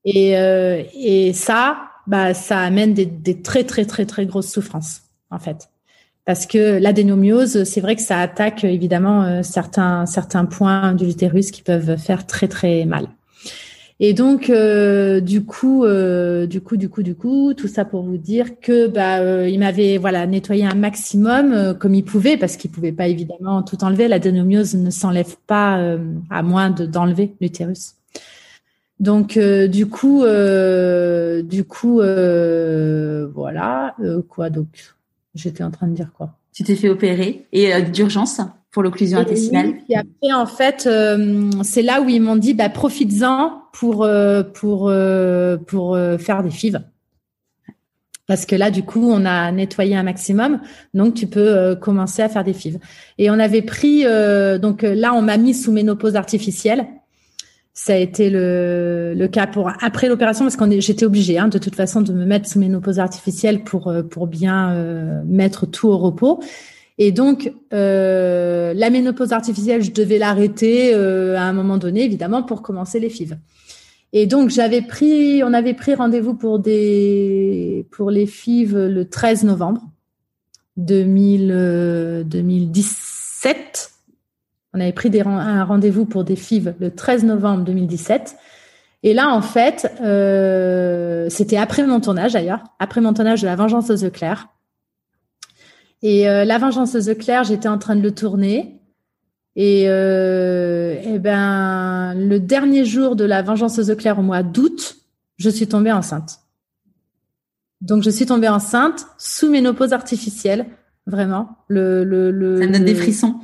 Et, euh, et ça, bah, ça amène des, des, très, très, très, très grosses souffrances, en fait. Parce que l'adénomiose, c'est vrai que ça attaque évidemment euh, certains, certains points de l'utérus qui peuvent faire très, très mal. Et donc, euh, du coup, euh, du coup, du coup, du coup, tout ça pour vous dire que bah, euh, il m'avait voilà nettoyé un maximum euh, comme il pouvait parce qu'il pouvait pas évidemment tout enlever. La dénomiose ne s'enlève pas à moins de d'enlever l'utérus. Donc, du coup, du coup, voilà quoi. Donc, j'étais en train de dire quoi. Tu t'es fait opérer et d'urgence pour l'occlusion intestinale. Et après, en fait, euh, c'est là où ils m'ont dit, bah, profites-en pour euh, pour euh, pour faire des fives. Parce que là, du coup, on a nettoyé un maximum, donc tu peux commencer à faire des fives. Et on avait pris, donc là, on m'a mis sous ménopause artificielle. Ça a été le, le cas pour après l'opération parce qu'on j'étais obligée, hein, de toute façon, de me mettre sous ménopause artificielle pour pour bien mettre tout au repos. Et donc, euh, la ménopause artificielle, je devais l'arrêter euh, à un moment donné, évidemment, pour commencer les FIV. Et donc, j'avais pris, on avait pris rendez-vous pour des, pour les FIV le 13 novembre 2000, 2017. On avait pris des, un rendez-vous pour des FIV le 13 novembre 2017. Et là, en fait, euh, c'était après mon tournage d'ailleurs, après mon tournage de La Vengeance aux Eclairs. Et euh, La Vengeance de Claire, j'étais en train de le tourner. Et, euh, et ben, le dernier jour de La Vengeance de Claire au mois d'août, je suis tombée enceinte. Donc, je suis tombée enceinte sous ménopause artificielle, vraiment. Le, le, le, Ça me donne des frissons.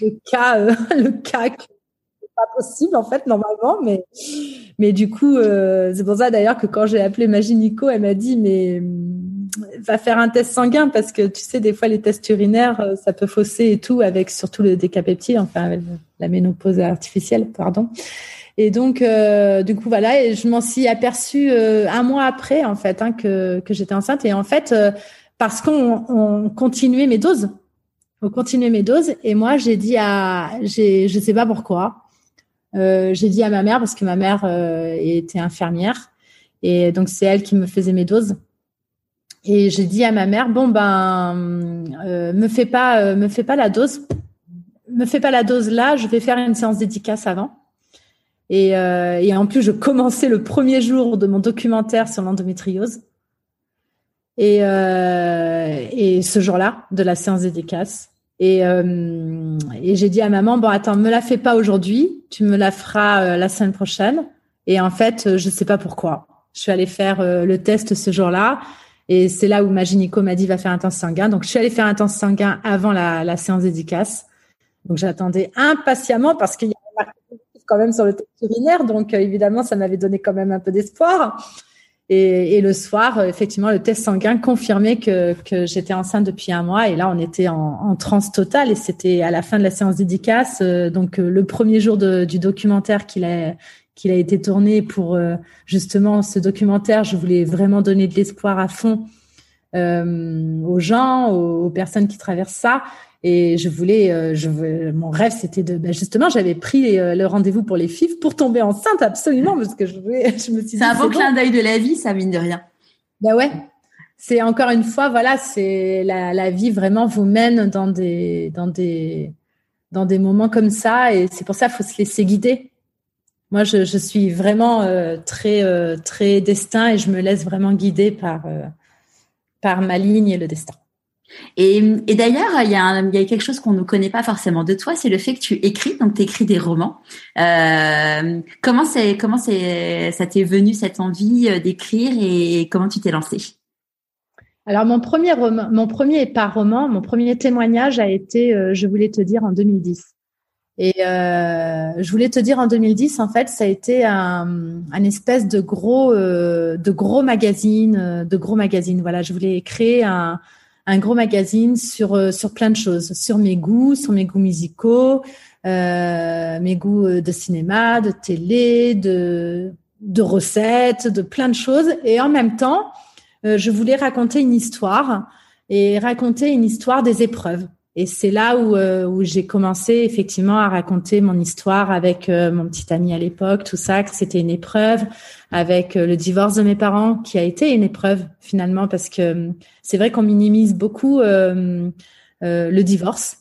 Le cas, euh, le cas pas possible en fait normalement, mais mais du coup, euh, c'est pour ça d'ailleurs que quand j'ai appelé ma gynéco, elle m'a dit mais va faire un test sanguin parce que tu sais, des fois, les tests urinaires, euh, ça peut fausser et tout avec surtout le décapeptide, enfin, avec la ménopause artificielle, pardon. Et donc, euh, du coup, voilà, et je m'en suis aperçue euh, un mois après, en fait, hein, que, que j'étais enceinte. Et en fait, parce qu'on on continuait mes doses, on continuait mes doses. Et moi, j'ai dit à, j'ai, je sais pas pourquoi, j'ai dit à ma mère parce que ma mère était infirmière. Et donc, c'est elle qui me faisait mes doses. Et j'ai dit à ma mère bon ben euh, me fais pas euh, me fais pas la dose, me fais pas la dose là, je vais faire une séance dédicace avant. Et, euh, et en plus je commençais le premier jour de mon documentaire sur l'endométriose. Et, euh, et ce jour-là de la séance dédicace. Et, et j'ai dit à maman, bon, attends, me la fais pas aujourd'hui, tu me la feras la semaine prochaine. Et en fait, je sais pas pourquoi. Je suis allée faire le test ce jour-là. Et c'est là où ma gynéco m'a dit va faire un test sanguin. Donc je suis allée faire un test sanguin avant la, la séance dédicace. Donc j'attendais impatiemment parce qu'il y a quand même sur le test urinaire. Donc euh, évidemment, ça m'avait donné quand même un peu d'espoir. Et, et, le soir, euh, effectivement, le test sanguin confirmait que, que j'étais enceinte depuis un mois. Et là, on était en, en transe totale. Et c'était à la fin de la séance dédicace, euh, donc le premier jour de, du documentaire qu'il a qu'il a été tourné pour justement ce documentaire. Je voulais vraiment donner de l'espoir à fond euh, aux gens, aux, personnes qui traversent ça. Et je voulais, euh, je, mon rêve, c'était de, ben justement, j'avais pris euh, le rendez-vous pour les FIF pour tomber enceinte absolument parce que je, je me suis dit. C'est un beau clin d'œil de la vie, ça mine de rien. Ben ouais. C'est encore une fois, voilà, c'est la, la vie vraiment vous mène dans des, dans des, dans des moments comme ça et c'est pour ça qu'il faut se laisser guider. Moi, je, je suis vraiment euh, très, euh, très destin et je me laisse vraiment guider par, euh, par ma ligne et le destin. Et, d'ailleurs, il y, a quelque chose qu'on ne connaît pas forcément de toi, c'est le fait que tu écris, donc tu écris des romans. Euh, comment c'est, comment c'est, ça t'est venu cette envie euh, d'écrire et comment tu t'es lancée? Alors mon premier roman, mon premier pas roman, mon premier témoignage a été, euh, je voulais te dire en 2010. Et je voulais te dire en 2010, en fait, ça a été un, un espèce de gros, de gros magazine, de gros magazine. Voilà, je voulais créer un un gros magazine sur euh, sur plein de choses, sur mes goûts, sur mes goûts musicaux, euh, mes goûts euh, de cinéma, de télé, de de recettes, de plein de choses. Et en même temps, je voulais raconter une histoire et raconter une histoire des épreuves. Et c'est là où, euh, où j'ai commencé effectivement à raconter mon histoire avec euh, mon petit ami à l'époque, tout ça, que c'était une épreuve, avec euh, le divorce de mes parents, qui a été une épreuve finalement, parce que c'est vrai qu'on minimise beaucoup le divorce,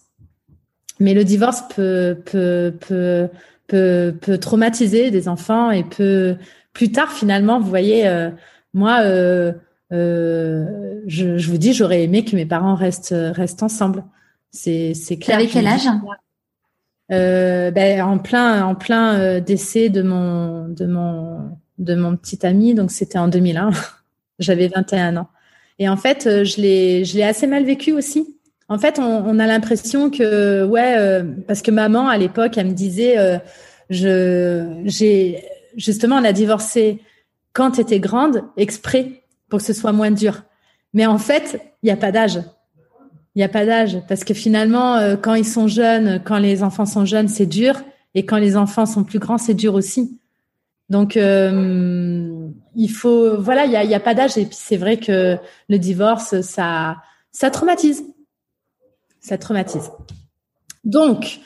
mais le divorce peut, peut, peut, peut, peut traumatiser des enfants et peut plus tard finalement, vous voyez, moi. Euh, je, je, vous dis, j'aurais aimé que mes parents restent restent ensemble. C'est clair. Avec quel âge euh, ben, en plein en plein euh, décès de mon de mon de mon petit ami. Donc c'était en 2001 j'avais 21 ans. Et en fait euh, je l'ai je l'ai assez mal vécu aussi. En fait on, on a l'impression que ouais parce que maman à l'époque elle me disait je j'ai justement on a divorcé quand tu étais grande exprès pour que ce soit moins dur. Mais en fait il n'y a pas d'âge il n'y a pas d'âge parce que finalement, euh, quand ils sont jeunes, quand les enfants sont jeunes, c'est dur, et quand les enfants sont plus grands, c'est dur aussi. Donc, euh, il faut, voilà, il n'y a, a pas d'âge, et puis c'est vrai que le divorce, ça, ça traumatise, ça traumatise. Donc,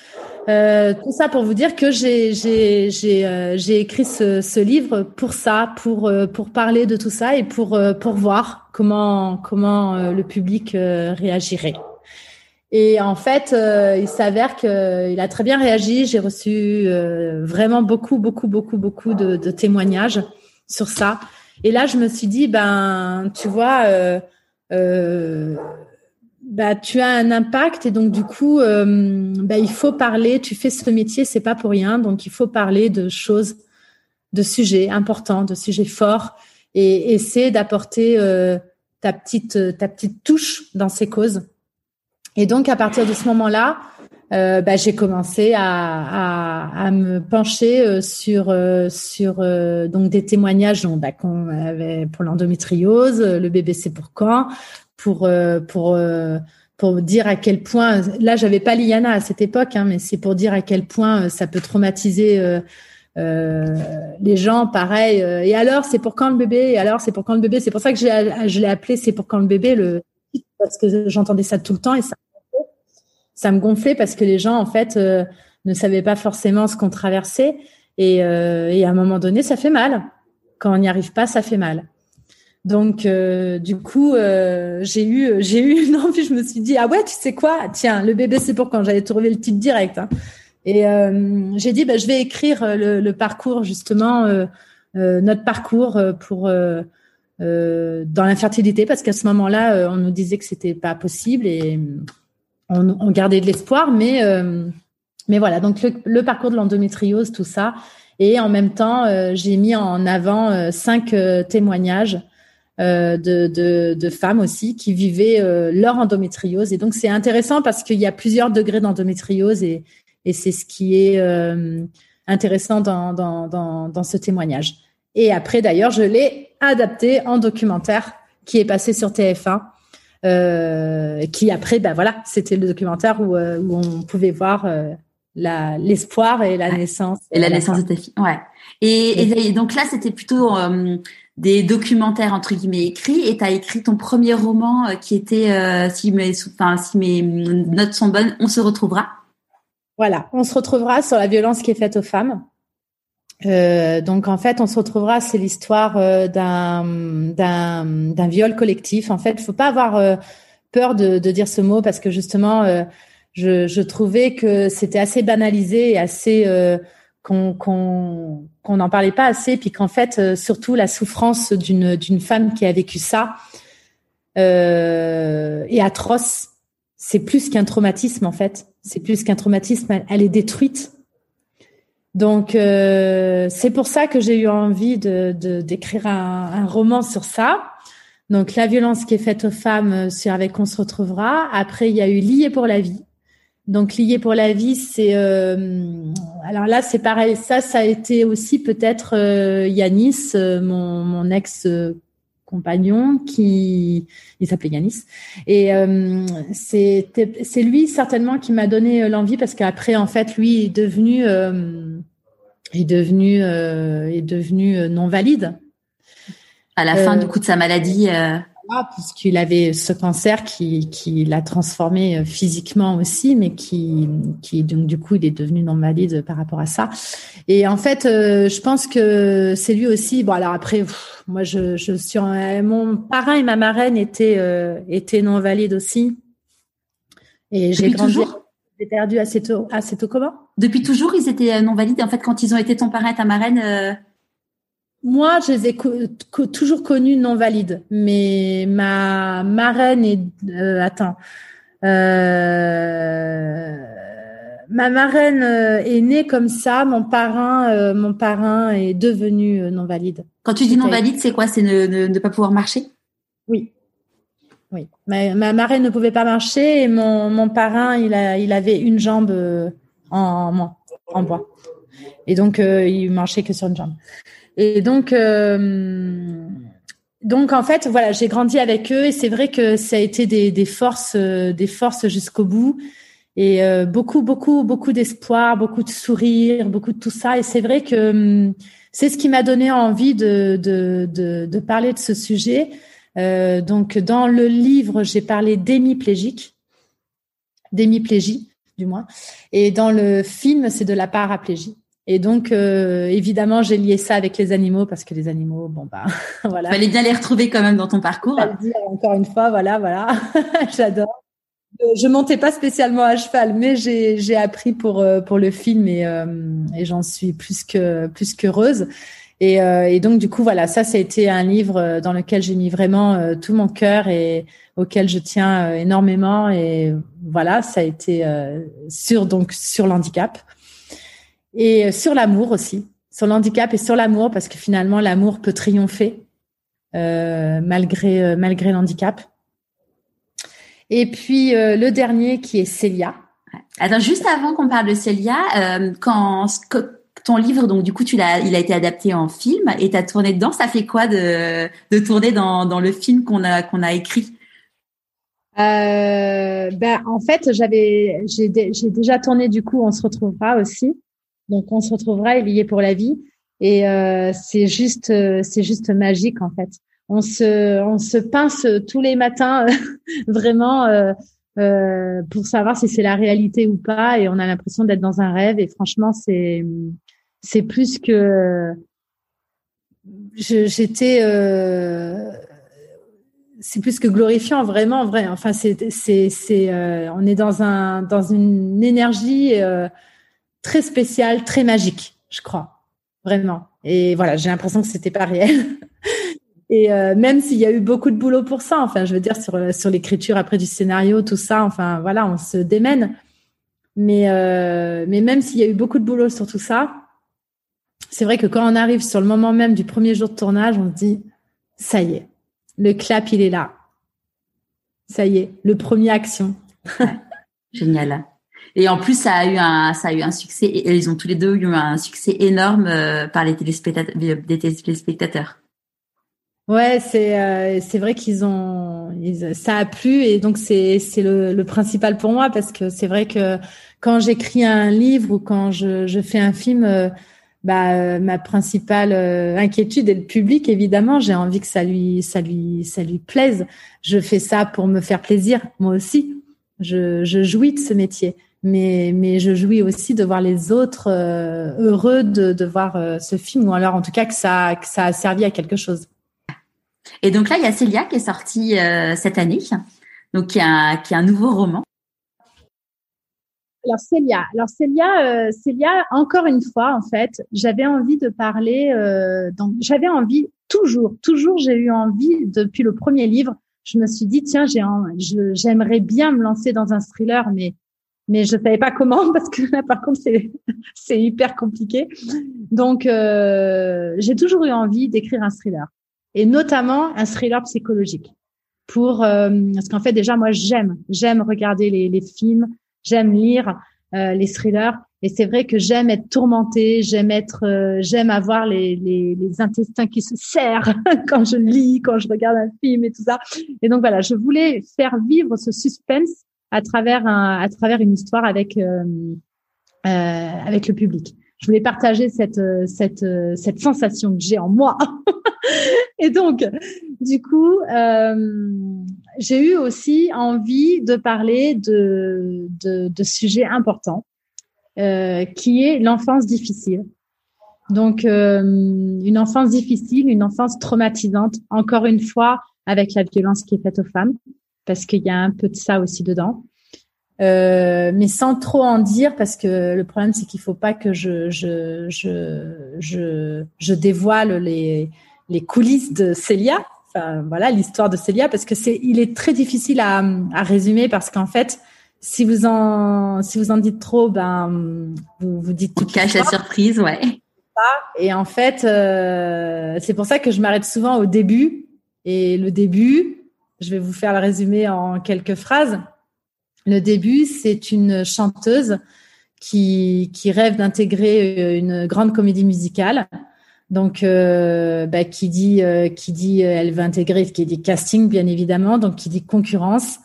euh, tout ça pour vous dire que j'ai j'ai j'ai euh, j'ai écrit ce, ce livre pour ça, pour euh, pour parler de tout ça et pour euh, pour voir comment comment le public réagirait. Et en fait, il s'avère qu'il a très bien réagi. J'ai reçu vraiment beaucoup beaucoup beaucoup beaucoup de, de, témoignages sur ça. Et là, je me suis dit, ben, tu vois. Euh, bah, tu as un impact et donc du coup, euh, bah, il faut parler. Tu fais ce métier, c'est pas pour rien, donc il faut parler de choses, de sujets importants, de sujets forts et essayer d'apporter euh, ta petite ta petite touche dans ces causes. Et donc à partir de ce moment-là, euh, bah, j'ai commencé à, me pencher sur sur donc des témoignages bah, avait pour l'endométriose, le bébé c'est pour quand, pour euh, pour euh, pour dire à quel point là j'avais pas l'IANA à cette époque hein, mais c'est pour dire à quel point euh, ça peut traumatiser euh, les gens pareil et alors c'est pour quand le bébé et alors c'est pour quand le bébé. C'est pour ça que je l'ai appelé c'est pour quand le bébé le parce que j'entendais ça tout le temps et ça ça me gonflait parce que les gens en fait ne savaient pas forcément ce qu'on traversait et, et à un moment donné ça fait mal. Quand on n'y arrive pas ça fait mal donc euh, du coup, euh, j'ai eu j'ai eu une envie. Je me suis dit ah ouais, tu sais quoi? Tiens, le bébé c'est pour quand J'avais trouvé le titre direct. Hein. Et euh, j'ai dit bah, je vais écrire le, le parcours justement notre parcours pour dans l'infertilité parce qu'à ce moment-là on nous disait que c'était pas possible et on, gardait de l'espoir, mais mais voilà. Donc le, parcours de l'endométriose, tout ça, et en même temps, j'ai mis en avant cinq témoignages de, de, femmes aussi qui vivaient leur endométriose. Et donc c'est intéressant parce qu'il y a plusieurs degrés d'endométriose et, et c'est ce qui est intéressant dans, dans, dans, dans ce témoignage. Et après, d'ailleurs, je l'ai adapté en documentaire qui est passé sur TF1. Euh, qui après, ben voilà, c'était le documentaire où, euh, où on pouvait voir euh, l'espoir et la naissance. Et la, naissance de ta fille, ouais. Et, et donc là, c'était plutôt euh, des documentaires entre guillemets écrits, et tu as écrit ton premier roman qui était, si mes, enfin, si mes notes sont bonnes, on se retrouvera. Voilà, on se retrouvera sur la violence qui est faite aux femmes. Euh, donc en fait, on se retrouvera, c'est l'histoire euh, d'un d'un d'un viol collectif. En fait, il faut pas avoir euh, peur de, de dire ce mot parce que justement, je, je trouvais que c'était assez banalisé et assez qu'on qu'on qu'on n'en parlait pas assez, puis qu'en fait, surtout la souffrance d'une d'une femme qui a vécu ça est atroce. C'est plus qu'un traumatisme en fait c'est plus qu'un traumatisme, elle, est détruite. Donc euh, c'est pour ça que j'ai eu envie de d'écrire un, roman sur ça. Donc la violence qui est faite aux femmes, euh, c'est avec on se retrouvera. Après il y a eu lié pour la vie. Donc lié pour la vie, c'est euh, alors là c'est pareil. Ça ça a été aussi peut-être Yanis, mon, mon ex compagnon qui il s'appelait Yanis et euh, c'est c'est lui certainement qui m'a donné euh, l'envie parce qu'après en fait lui est devenu euh, est devenu est devenu non valide à la fin du coup de sa maladie puisqu'il avait ce cancer qui, qui l'a transformé euh, physiquement aussi, mais qui, qui donc du coup il est devenu non valide par rapport à ça. Et en fait, euh, je pense que c'est lui aussi. Bon alors après, moi je, je suis mon parrain et ma marraine étaient euh, étaient non valides aussi. Et j'ai grandi. J'ai perdu assez tôt. Assez tôt comment? Depuis toujours, ils étaient non valides. En fait, quand ils ont été ton parrain et ta marraine. Moi, je les ai toujours connus non valides, mais ma marraine est euh, attends, euh, ma marraine euh, est née comme ça. Mon parrain, mon parrain est devenu non valide. Quand tu dis non valide, c'est quoi? C'est ne, ne, pas pouvoir marcher? Oui, oui. Ma, ma, marraine ne pouvait pas marcher et mon, mon parrain, il a, il avait une jambe en, en bois, et donc il marchait que sur une jambe. Et donc, euh, donc en fait, voilà, j'ai grandi avec eux et c'est vrai que ça a été des, des forces, euh, des forces jusqu'au bout et euh, beaucoup, beaucoup, beaucoup d'espoir, beaucoup de sourires, beaucoup de tout ça. Et c'est vrai que hum, c'est ce qui m'a donné envie de, de, de, de, parler de ce sujet. Euh, donc, dans le livre, j'ai parlé d'hémiplégique, d'hémiplégie, du moins. Et dans le film, c'est de la paraplégie. Et donc, euh, évidemment, j'ai lié ça avec les animaux parce que les animaux, bon bah, voilà. Fallait bien les retrouver quand même dans ton parcours. Dire, encore une fois, voilà, voilà, j'adore. Euh, je montais pas spécialement à cheval, mais j'ai j'ai appris pour euh, pour le film et et j'en suis plus que plus qu'heureuse. Et, et donc du coup voilà, ça ça a été un livre dans lequel j'ai mis vraiment tout mon cœur et auquel je tiens énormément. Et voilà, ça a été sur donc sur l'handicap. Et euh, sur l'amour aussi, sur l'handicap et sur l'amour, parce que finalement l'amour peut triompher euh, malgré euh, malgré l'handicap. Et puis le dernier qui est Célia. Attends, juste avant qu'on parle de Célia, quand ton livre, donc du coup, tu l'as, il a été adapté en film et tu as tourné dedans. Ça fait quoi de, de tourner dans, dans le film qu'on a qu'on a écrit? Euh, ben en fait, j'avais j'ai, j'ai déjà tourné du coup, on se retrouvera aussi. Donc on se retrouvera et lié pour la vie. Et euh, c'est juste, euh, c'est juste magique en fait. On se, on se pince tous les matins vraiment euh, euh, pour savoir si c'est la réalité ou pas, et on a l'impression d'être dans un rêve. Et franchement, c'est, c'est plus que j'étais. Euh, c'est plus que glorifiant, vraiment, vrai. Enfin, c'est, c'est, c'est, on est dans un, dans une énergie très spécial, très magique, je crois, vraiment. Et voilà, j'ai l'impression que c'était pas réel. Et euh, même s'il y a eu beaucoup de boulot pour ça, enfin, je veux dire sur sur l'écriture après du scénario, tout ça, enfin voilà, on se démène. Mais euh, mais même s'il y a eu beaucoup de boulot sur tout ça, c'est vrai que quand on arrive sur le moment même du premier jour de tournage, on se dit ça y est, le clap il est là. Ça y est, le premier action. Génial. Et en plus, ça a eu un, ça a eu un succès. Et ils ont tous les deux eu un succès énorme euh, par les téléspectateurs, des téléspectateurs. Ouais, c'est euh, c'est vrai qu'ils ont ça a plu et donc c'est c'est le, le principal pour moi parce que c'est vrai que quand j'écris un livre ou quand je je fais un film euh, bah euh, ma principale inquiétude est le public évidemment, j'ai envie que ça lui ça lui ça lui plaise. Je fais ça pour me faire plaisir moi aussi. Je je jouis de ce métier mais mais je jouis aussi de voir les autres heureux de de voir ce film ou alors en tout cas que ça que ça a servi à quelque chose. Et donc là, il y a Célia qui est sortie euh, cette année, donc qui a, qui a un nouveau roman. Alors Célia, alors Célia, euh, Célia, encore une fois, en fait, j'avais envie de parler. Euh, donc j'avais envie toujours, toujours, j'ai eu envie depuis le premier livre. Je me suis dit tiens, j'ai, j'aimerais bien me lancer dans un thriller, mais mais je savais pas comment parce que là par contre c'est c'est hyper compliqué. Donc euh, j'ai toujours eu envie d'écrire un thriller et notamment un thriller psychologique. Pour euh, parce qu'en fait déjà moi j'aime j'aime regarder les, les films, j'aime lire euh, les thrillers et c'est vrai que j'aime être tourmentée, j'aime être euh, j'aime avoir les, les, les, intestins qui se serrent quand je lis, quand je regarde un film et tout ça. Et donc voilà, je voulais faire vivre ce suspense à travers un, à travers une histoire avec euh, avec le public je voulais partager cette euh, cette euh, cette sensation que j'ai en moi. et donc, du coup, euh, j'ai eu aussi envie de parler de de, de sujets importants, euh, qui est l'enfance difficile. Donc, euh, une enfance difficile, une enfance traumatisante. Encore une fois, avec la violence qui est faite aux femmes, parce qu'il y a un peu de ça aussi dedans. Euh, mais sans trop en dire parce que le problème c'est qu'il faut pas que je je je je, je dévoile les les coulisses de Célia. Enfin voilà l'histoire de Célia parce que c'est il est très difficile à, à résumer parce qu'en fait si vous en si vous en dites trop ben vous vous dites tout cache la surprise ouais. Et en fait euh, c'est pour ça que je m'arrête souvent au début et le début je vais vous faire le résumé en quelques phrases le début, c'est une chanteuse qui, qui rêve d'intégrer euh, une grande comédie musicale. Donc, euh, bah, qui dit, euh, qui dit, elle veut intégrer, qui dit casting, bien évidemment, donc qui dit concurrence.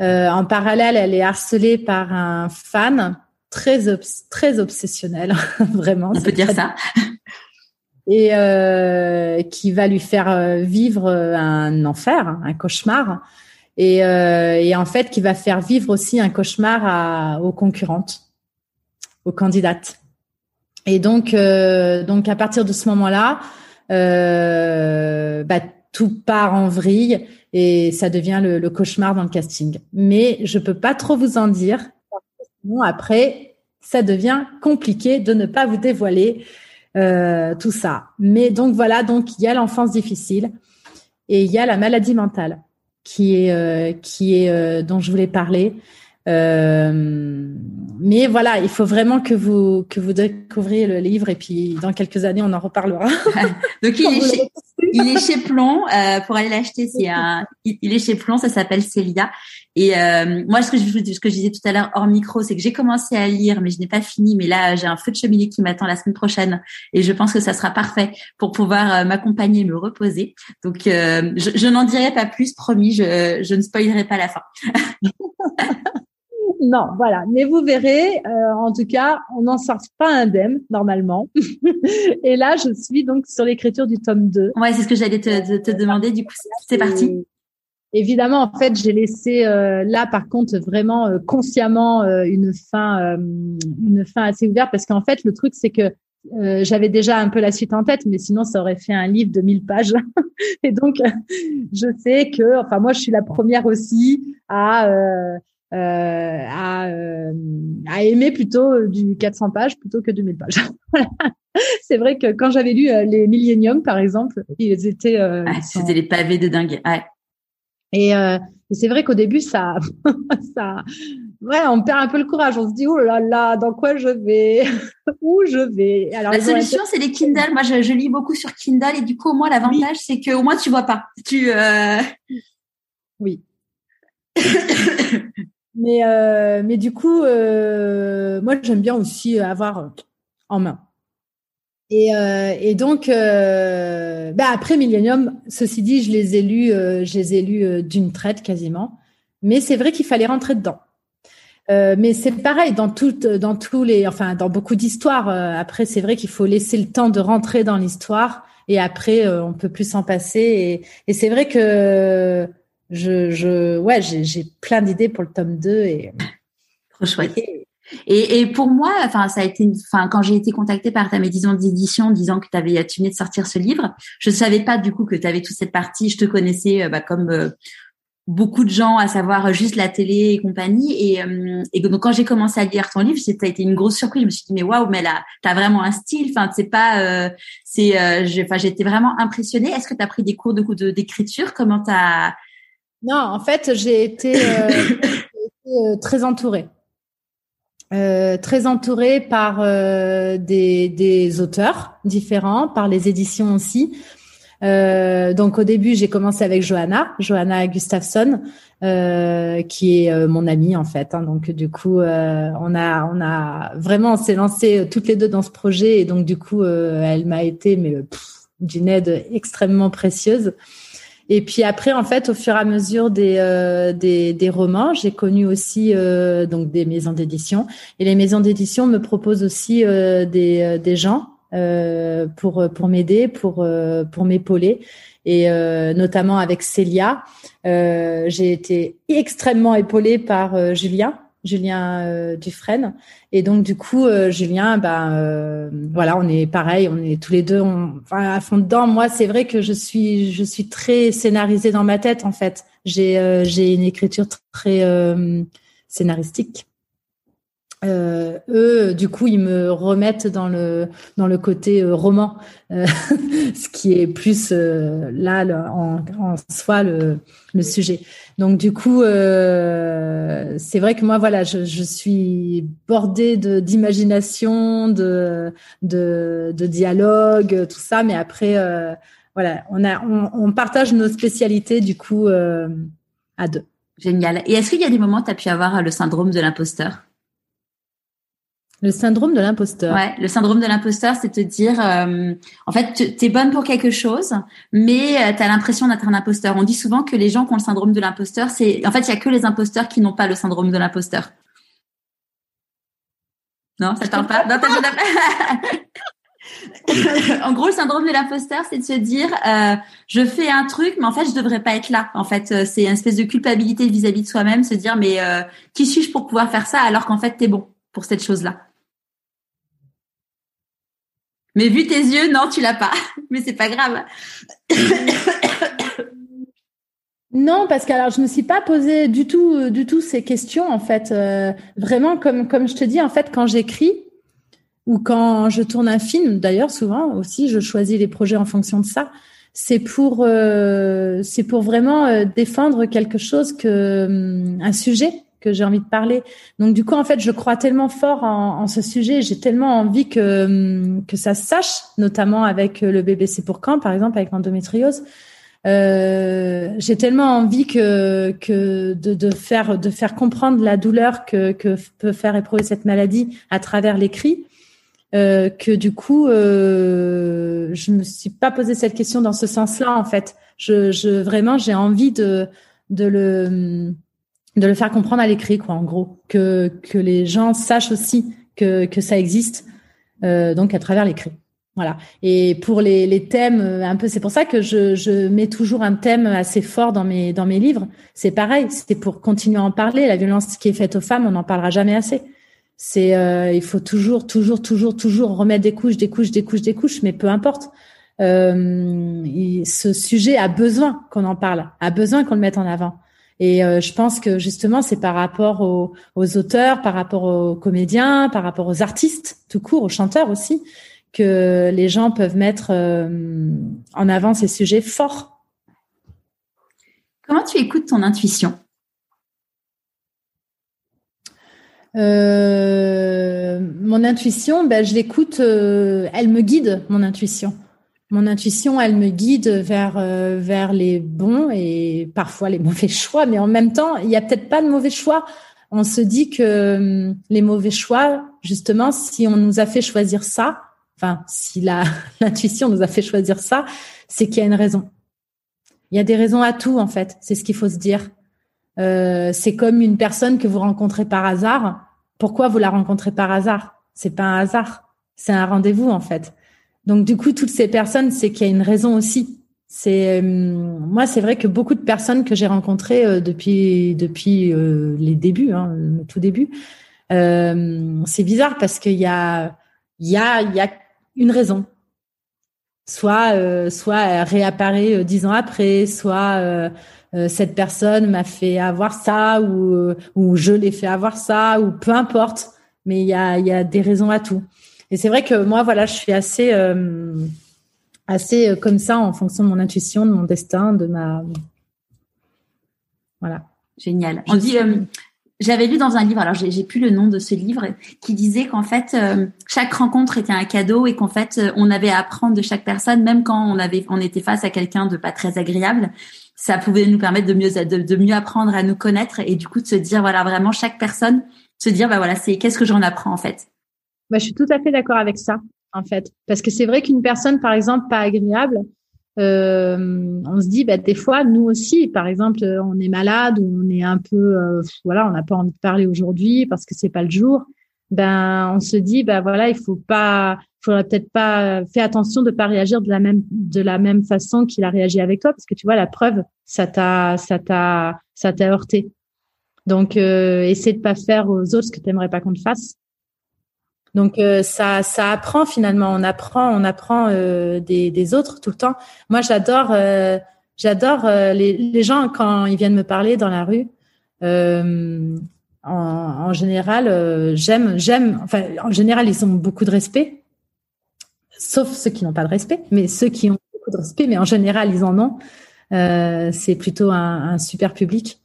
en parallèle, elle est harcelée par un fan très très obsessionnel, vraiment. On peut dire ça. Et qui va lui faire vivre un enfer, un cauchemar et, euh, et, en fait qui va faire vivre aussi un cauchemar à, aux concurrentes, aux candidates. Et donc, euh, donc à partir de ce moment-là, euh, bah, tout part en vrille et ça devient le, le, cauchemar dans le casting. Mais je peux pas trop vous en dire, sinon après ça devient compliqué de ne pas vous dévoiler euh, tout ça. Mais donc voilà, donc il y a l'enfance difficile et il y a la maladie mentale qui est euh, qui est euh, dont je voulais parler. Euh, mais voilà, il faut vraiment que vous que vous découvriez le livre et puis dans quelques années on en reparlera. Donc il est, chez, il est chez Plomb euh, pour aller l'acheter. C'est un, il est chez Plomb, ça s'appelle Célia. Et euh, moi, ce que, je, ce que je disais tout à l'heure hors micro, c'est que j'ai commencé à lire, mais je n'ai pas fini. Mais là, j'ai un feu de cheminée qui m'attend la semaine prochaine, et je pense que ça sera parfait pour pouvoir euh, m'accompagner et me reposer. Donc, euh, je, je n'en dirai pas plus, promis. Je, je ne spoilerai pas la fin. non, voilà. Mais vous verrez, euh, en tout cas, on n'en sort pas indemne normalement. et là, je suis donc sur l'écriture du tome 2. Ouais, c'est ce que j'allais te, te, demander. Du coup, c'est parti. Évidemment, en fait, j'ai laissé euh, là, par contre, vraiment euh, consciemment euh, une fin, une fin assez ouverte, parce qu'en fait, le truc, c'est que j'avais déjà un peu la suite en tête, mais sinon, ça aurait fait un livre de 1000 pages. Et donc, je sais que, enfin, moi, je suis la première aussi à à, à aimer plutôt du 400 pages plutôt que 2000 pages. c'est vrai que quand j'avais lu les Millennium, par exemple, ils étaient. C'était les pavés de dingue. Ouais. Et, et c'est vrai qu'au début, ça, ça, ouais, on perd un peu le courage. On se dit, oh là là, dans quoi je vais? Où je vais? Alors, La solution, c'est les Kindle. Moi, je, lis beaucoup sur Kindle et du coup, au moins, l'avantage, c'est qu'au moins, tu vois pas. Tu, euh... Oui. mais, euh, mais du coup, euh, moi, j'aime bien aussi avoir en main. Et, euh, et donc, euh, bah après Millennium, ceci dit, je les ai lus, euh, je les ai lus d'une traite quasiment. Mais c'est vrai qu'il fallait rentrer dedans. Euh, mais c'est pareil dans toutes, dans tous les, enfin dans beaucoup d'histoires. Euh, après, c'est vrai qu'il faut laisser le temps de rentrer dans l'histoire et après euh, on peut plus s'en passer. Et, et c'est vrai que je, je ouais, j'ai plein d'idées pour le tome 2 et trop chouette. Et, et, pour moi, enfin, ça a été, enfin, quand j'ai été contactée par ta maison d'édition disant que tu avais, tu venais de sortir ce livre, je savais pas du coup que tu avais toute cette partie. Je te connaissais bah, comme beaucoup de gens, à savoir juste la télé et compagnie. Et, euh, et donc quand j'ai commencé à lire ton livre, ça a été une grosse surprise. Je me suis dit mais waouh, mais là, t'as vraiment un style. Enfin, c'est pas, euh, c'est, euh, enfin, j'étais vraiment impressionnée. Est-ce que tu as pris des cours de d'écriture? Comment t'as Non, en fait, j'ai été, été très entourée. Très entourée par des, des auteurs différents, par les éditions aussi. Euh, donc au début, j'ai commencé avec Johanna, Johanna Gustafsson, euh, qui est euh, mon amie en fait. Hein. donc du coup, euh, on a on a vraiment s'est lancé toutes les deux dans ce projet et donc du coup, elle m'a été mais d'une aide extrêmement précieuse. Et puis après, en fait, au fur et à mesure des des, des, romans, j'ai connu aussi donc des maisons d'édition. Et les maisons d'édition me proposent aussi des des gens euh, pour pour m'aider, pour euh, pour m'épauler et euh, notamment avec Célia, j'ai été extrêmement épaulée par Julien. Julien Dufresne. Et donc du coup Julien ben voilà on est pareil on est tous les deux on, enfin, à fond dedans. Moi c'est vrai que je suis je suis très scénarisée dans ma tête en fait. J'ai j'ai une écriture très scénaristique euh, eux, du coup, ils me remettent dans le dans le côté euh, roman, euh, ce qui est plus là en, en, soi le, le sujet. Donc du coup, c'est vrai que moi, voilà, je, je suis bordée de d'imagination, de, de de dialogue, tout ça. Mais après, voilà, on a on, on, partage nos spécialités du coup à deux. Génial. Et est-ce qu'il y a des moments où tu as pu avoir le syndrome de l'imposteur? Le syndrome de l'imposteur. Ouais, le syndrome de l'imposteur, c'est te dire, euh, en fait, tu es bonne pour quelque chose, mais euh, tu as l'impression d'être un imposteur. On dit souvent que les gens qui ont le syndrome de l'imposteur, c'est, en fait, il y a que les imposteurs qui n'ont pas le syndrome de l'imposteur. Non, ça te parle pas? Non, en gros, le syndrome de l'imposteur, c'est de se dire, euh, je fais un truc, mais en fait, je devrais pas être là. En fait, c'est une espèce de culpabilité vis-à-vis de soi-même, se dire, mais qui suis-je pour pouvoir faire ça alors qu'en fait, t'es bon? Pour cette chose-là. Mais vu tes yeux, non, tu l'as pas. Mais c'est pas grave. Non, parce que alors je me suis pas posé du tout, euh, du tout ces questions en fait. Euh, vraiment, comme je te dis, en fait, quand j'écris ou quand je tourne un film, d'ailleurs souvent aussi, je choisis les projets en fonction de ça. C'est pour euh, vraiment défendre quelque chose que hum, un sujet que j'ai envie de parler. Donc du coup, en fait, je crois tellement fort en, ce sujet, j'ai tellement envie que hum, que ça se sache, notamment avec le BBC pour quand, par exemple, avec l'endométriose. Euh, j'ai tellement envie que que de, de, faire de faire comprendre la douleur que que peut faire éprouver cette maladie à travers l'écrit. Euh, que du coup, euh, je me suis pas posé cette question dans ce sens-là en fait. Je, je vraiment j'ai envie de de le hum, de le faire comprendre à l'écrit, quoi, en gros, que que les gens sachent aussi que que ça existe, euh, donc à travers l'écrit. Voilà. Et pour les, les thèmes, euh, un peu, c'est pour ça que je, je mets toujours un thème assez fort dans mes dans mes livres. C'est pareil, c'est pour continuer à en parler. La violence qui est faite aux femmes, on n'en parlera jamais assez. C'est, euh, il faut toujours, toujours, toujours, toujours remettre des couches, des couches, des couches, des couches, mais peu importe. Euh, ce sujet a besoin qu'on en parle, a besoin qu'on le mette en avant. Et euh, je pense que justement, c'est par rapport aux, aux, auteurs, par rapport aux comédiens, par rapport aux artistes, tout court, aux chanteurs aussi, que les gens peuvent mettre en avant ces sujets forts. Comment tu écoutes ton intuition? Mon intuition, ben, je l'écoute, elle me guide, mon intuition mon intuition, elle me guide vers euh, vers les bons et parfois les mauvais choix, mais en même temps, il y a peut-être pas de mauvais choix. On se dit que hum, les mauvais choix, justement, si on nous a fait choisir ça, enfin, si l'intuition nous a fait choisir ça, c'est qu'il y a une raison. Il y a des raisons à tout en fait. C'est ce qu'il faut se dire. Euh, c'est comme une personne que vous rencontrez par hasard. Pourquoi vous la rencontrez par hasard? C'est pas un hasard. C'est un rendez-vous en fait. Donc du coup, toutes ces personnes, c'est qu'il y a une raison aussi. C'est euh, moi, c'est vrai que beaucoup de personnes que j'ai rencontrées euh, depuis depuis euh, les débuts, hein, le tout début, c'est bizarre parce qu'il y a il y a il y a une raison. Soit soit elle réapparaît dix ans après, soit cette personne m'a fait avoir ça ou ou je l'ai fait avoir ça ou peu importe. Mais il y a il y a des raisons à tout. Et c'est vrai que moi, voilà, je suis assez, euh, assez euh, comme ça en fonction de mon intuition, de mon destin, de ma. Voilà. Génial. On dit. Euh, j'avais lu dans un livre, alors j'ai plus le nom de ce livre, qui disait qu'en fait chaque rencontre était un cadeau et qu'en fait on avait à apprendre de chaque personne, même quand on avait, on était face à quelqu'un de pas très agréable, ça pouvait nous permettre de mieux, de, de, mieux apprendre à nous connaître et du coup de se dire voilà vraiment chaque personne, se dire bah voilà c'est qu'est-ce que j'en apprends en fait? Bah, je suis tout à fait d'accord avec ça, en fait. Parce que c'est vrai qu'une personne, par exemple, pas agréable, euh, on se dit, bah, des fois, nous aussi, par exemple, on est malade ou on est un peu, euh, voilà, on n'a pas envie de parler aujourd'hui parce que c'est pas le jour. Ben, on se dit, bah voilà, il faut pas, faudrait peut-être pas, faire attention de pas réagir de la même, de la même façon qu'il a réagi avec toi, parce que tu vois, la preuve, ça t'a, ça t'a, ça t'a heurté. Donc, euh, essaie de pas faire aux autres ce que tu aimerais pas qu'on te fasse. Donc euh, ça, ça apprend finalement. On apprend, on apprend euh, des, autres tout le temps. Moi, j'adore, euh, j'adore les, gens quand ils viennent me parler dans la rue. En, général, j'aime, j'aime. Enfin, en général, ils ont beaucoup de respect, sauf ceux qui n'ont pas de respect. Mais ceux qui ont beaucoup de respect, mais en général, ils en ont. c'est plutôt un, super public.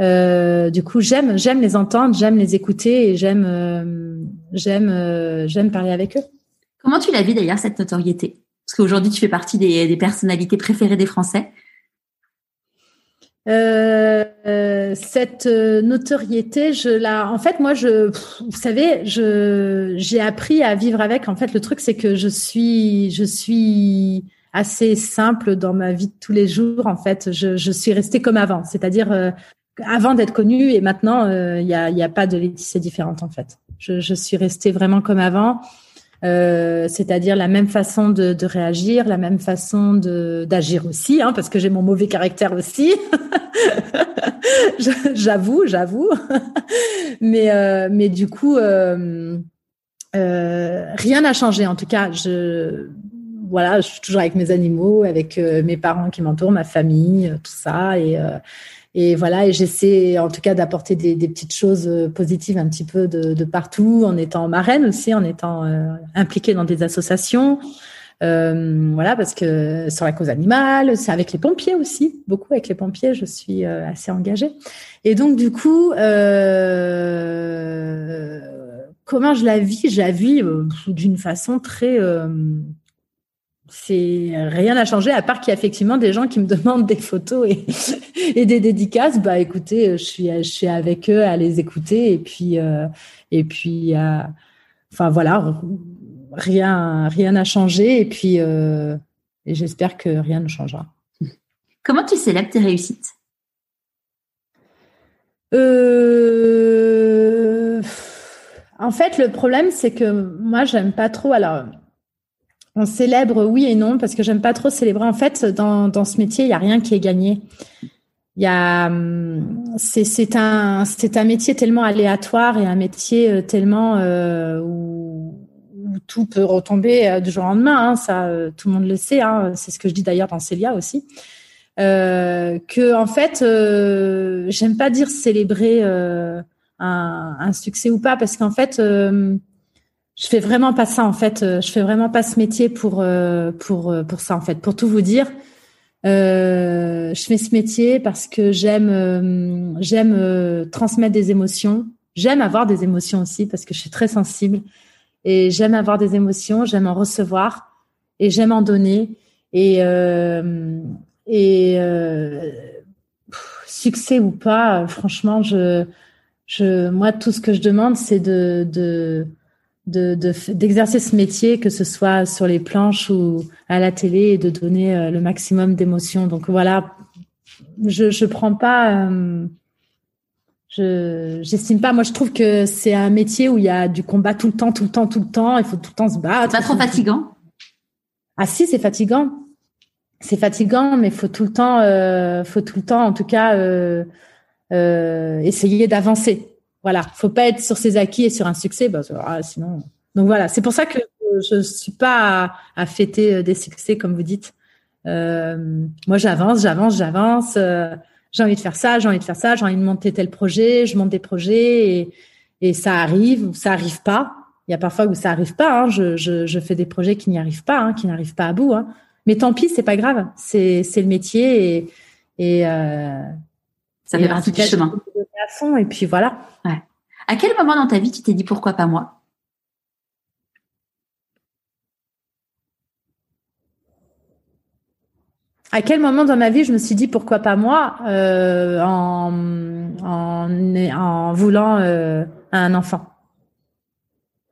Euh, du coup, j'aime, j'aime les entendre, j'aime les écouter et j'aime, euh, j'aime, euh, j'aime parler avec eux. Comment tu la vis d'ailleurs cette notoriété? Parce qu'aujourd'hui, tu fais partie des, des, personnalités préférées des Français. cette notoriété, je la, en fait, moi, je, vous savez, je, j'ai appris à vivre avec. En fait, le truc, c'est que je suis, je suis assez simple dans ma vie de tous les jours. En fait, je, je suis restée comme avant, c'est-à-dire avant d'être connue et maintenant, il euh, n'y a, y a pas de Laetitia différente en fait. Je, suis restée vraiment comme avant, euh, c'est-à-dire la même façon de, réagir, la même façon d'agir aussi, hein, parce que j'ai mon mauvais caractère aussi. j'avoue, j'avoue. mais euh, du coup, rien n'a changé. En tout cas, je voilà, je suis toujours avec mes animaux, avec mes parents qui m'entourent, ma famille, tout ça et et voilà, et j'essaie en tout cas d'apporter des, des, petites choses euh, positives un petit peu de, de partout, en étant marraine aussi, en étant euh, impliquée dans des associations. Euh, voilà, parce que sur la cause animale, c'est avec les pompiers aussi, beaucoup avec les pompiers, je suis euh, assez engagée. Et donc du coup, euh, comment je la vis? Je la vis d'une façon très c'est rien n'a changé à part qu'il y a effectivement des gens qui me demandent des photos et, et des dédicaces. Bah écoutez, je suis je suis avec eux à les écouter et puis euh, et puis euh, enfin voilà, rien rien n'a changé et puis euh, et j'espère que rien ne changera. Comment tu célèbres tes réussites? En fait, le problème c'est que moi j'aime pas trop alors on célèbre oui et non parce que j'aime pas trop célébrer. En fait, dans, dans ce métier, il y a rien qui est gagné. Il y a hum, c'est c'est un c'est un métier tellement aléatoire et un métier euh, tellement euh, où, tout peut retomber euh, du jour au lendemain. Hein, ça, tout le monde le sait. Hein, c'est ce que je dis d'ailleurs dans Célia aussi. Euh, que en fait, j'aime pas dire célébrer un, un, succès ou pas parce qu'en fait je fais vraiment pas ça en fait. Je fais vraiment pas ce métier pour pour pour ça en fait. Pour tout vous dire, je fais ce métier parce que j'aime j'aime transmettre des émotions. J'aime avoir des émotions aussi parce que je suis très sensible et j'aime avoir des émotions. J'aime en recevoir et j'aime en donner et et succès ou pas, franchement, je, je, moi, tout ce que je demande, c'est de, de, d'exercer ce métier, que ce soit sur les planches ou à la télé, et de donner euh, le maximum d'émotions. Donc voilà, je je prends pas, euh, je j'estime pas. Moi, je trouve que c'est un métier où il y a du combat tout le temps, tout le temps, tout le temps. Il faut tout le temps se battre. Pas trop fatigant? Ah si, c'est fatigant c'est fatigant, mais faut tout le temps, euh, faut tout le temps, en tout cas, euh, euh, essayer d'avancer. Voilà, faut pas être sur ses acquis et sur un succès, bah, ah, sinon. Donc voilà, c'est pour ça que je suis pas à, fêter des succès comme vous dites. moi, j'avance, j'avance, j'avance. j'ai envie de faire ça, j'ai envie de faire ça, j'ai envie de monter tel projet, je monte des projets et, et ça arrive ou ça arrive pas. Il y a parfois où ça arrive pas. Hein. Je, je, je, fais des projets qui n'y arrivent pas, hein, qui n'arrivent pas à bout. Hein. Mais tant pis, c'est pas grave. C'est c'est le métier et et euh, ça fait partie du chemin. À fond et puis voilà. Ouais. À quel moment dans ta vie tu t'es dit pourquoi pas moi? À quel moment dans ma vie je me suis dit pourquoi pas moi euh, en, en, en voulant euh, un enfant?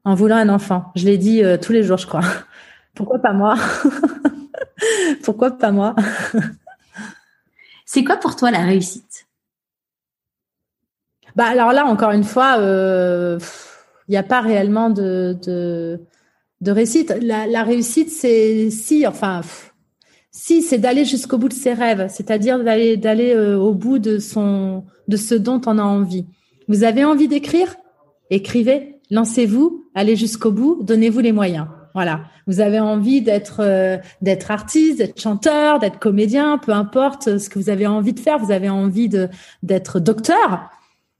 En voulant un enfant. Je l'ai dit euh, tous les jours, je crois. pourquoi pas moi? Pourquoi pas moi? C'est quoi pour toi la réussite? Bah alors là, encore une fois, il euh, n'y a pas réellement de, de, réussite. La, réussite, c'est si, enfin, si, c'est d'aller jusqu'au bout de ses rêves, c'est-à-dire d'aller d'aller euh, au bout de son de ce dont on a envie. Vous avez envie d'écrire? Écrivez, lancez-vous, allez jusqu'au bout, donnez-vous les moyens. Voilà. Vous avez envie d'être euh, d'être artiste, d'être chanteur, d'être comédien, peu importe ce que vous avez envie de faire. Vous avez envie de d'être docteur.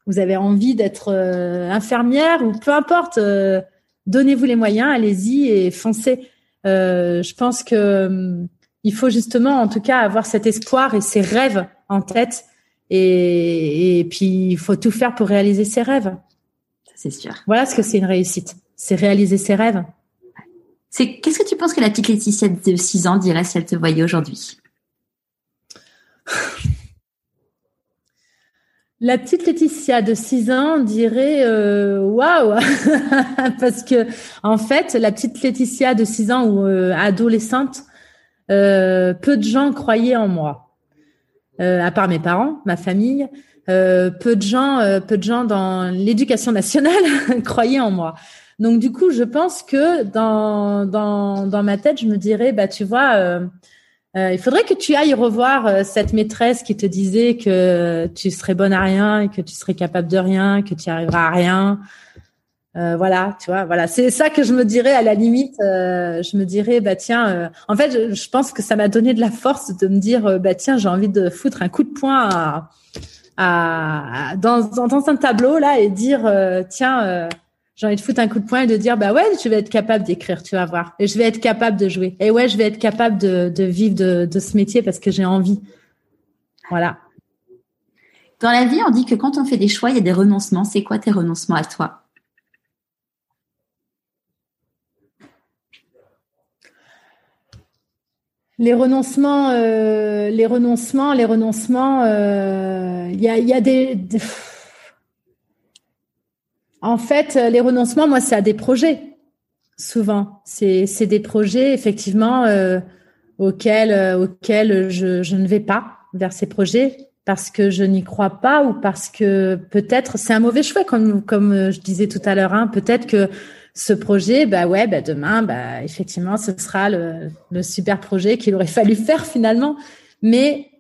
Vous avez envie d'être euh, infirmière ou peu importe. Euh, donnez-vous les moyens, allez-y et foncez. je pense que il faut justement, en tout cas, avoir cet espoir et ces rêves en tête. Et, et puis, il faut tout faire pour réaliser ses rêves. C'est sûr. Voilà ce que c'est une réussite. C'est réaliser ses rêves qu'est-ce que tu penses que la petite Laetitia de 6 ans dirait si elle te voyait aujourd'hui? La petite Laetitia de 6 ans dirait euh, waouh parce que en fait la petite Laetitia de 6 ans ou euh, adolescente euh, peu de gens croyaient en moi à part mes parents, ma famille, peu de gens peu de gens dans l'éducation nationale croyaient en moi. Donc du coup, je pense que dans dans dans ma tête, je me dirais bah tu vois euh, euh, il faudrait que tu ailles revoir euh, cette maîtresse qui te disait que tu serais bonne à rien et que tu serais capable de rien, que tu arriveras à rien. voilà, tu vois, voilà, c'est ça que je me dirais à la limite. je me dirais, bah tiens, en fait, je, pense que ça m'a donné de la force de me dire, bah tiens, j'ai envie de foutre un coup de poing à, à dans, dans un tableau là et dire, tiens, j'ai envie de foutre un coup de poing et de dire bah ouais je vais être capable d'écrire tu vas voir. Et je vais être capable de jouer. Et ouais je vais être capable de, de vivre de, de ce métier parce que j'ai envie. Voilà. Dans la vie on dit que quand on fait des choix il y a des renoncements. C'est quoi tes renoncements à toi? Les renoncements, euh, les renoncements, les renoncements. Euh, il y, a, y a des en fait, euh, les renoncements, moi, c'est à des projets. Souvent, c'est des projets effectivement euh, auxquels euh, auxquels je, je ne vais pas vers ces projets parce que je n'y crois pas ou parce que peut-être c'est un mauvais choix comme comme je disais tout à l'heure. Hein, peut-être que ce projet, bah ouais, bah demain, bah effectivement, ce sera le, le super projet qu'il aurait fallu faire finalement. Mais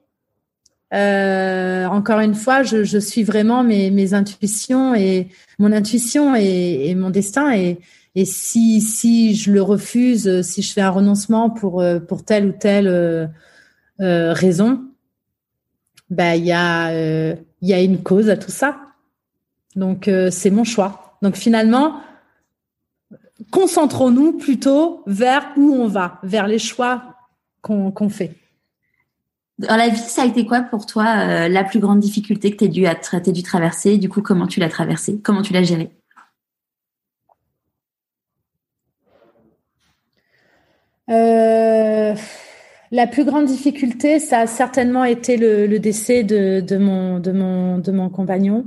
euh, encore une fois, je, suis vraiment mes, intuitions et mon intuition et, mon destin. Et, si, je le refuse, si je fais un renoncement pour, euh, telle ou telle euh, raison, bah il y a une cause à tout ça. Donc c'est mon choix. Donc finalement, concentrons-nous plutôt vers où on va, vers les choix qu'on fait. Dans la vie, ça a été quoi pour toi euh, la plus grande difficulté que tu as dû, dû traverser? Du coup, comment tu l'as traversée? Comment tu l'as gérée? Euh, La plus grande difficulté, ça a certainement été le, décès de, mon, de, mon, de mon compagnon,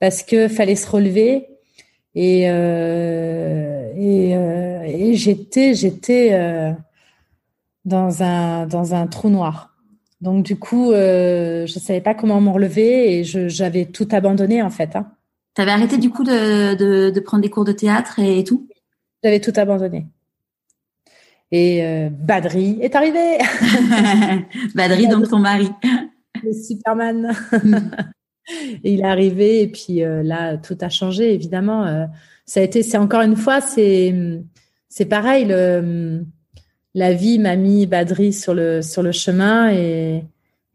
parce que fallait se relever. Et, euh, et, j'étais, j'étais dans, un, dans un trou noir. Donc du coup, euh, je savais pas comment me relever et j'avais tout abandonné en fait. Hein. Tu avais arrêté du coup de, de, de, prendre des cours de théâtre et tout? J'avais tout abandonné. Et euh, Badri est arrivé. Badri, donc ton mari. Le Superman. et il est arrivé et puis euh, là, tout a changé évidemment. Euh, ça a été, c'est encore une fois, c'est c'est pareil. Le, la vie m'a mis Badri sur le sur le chemin et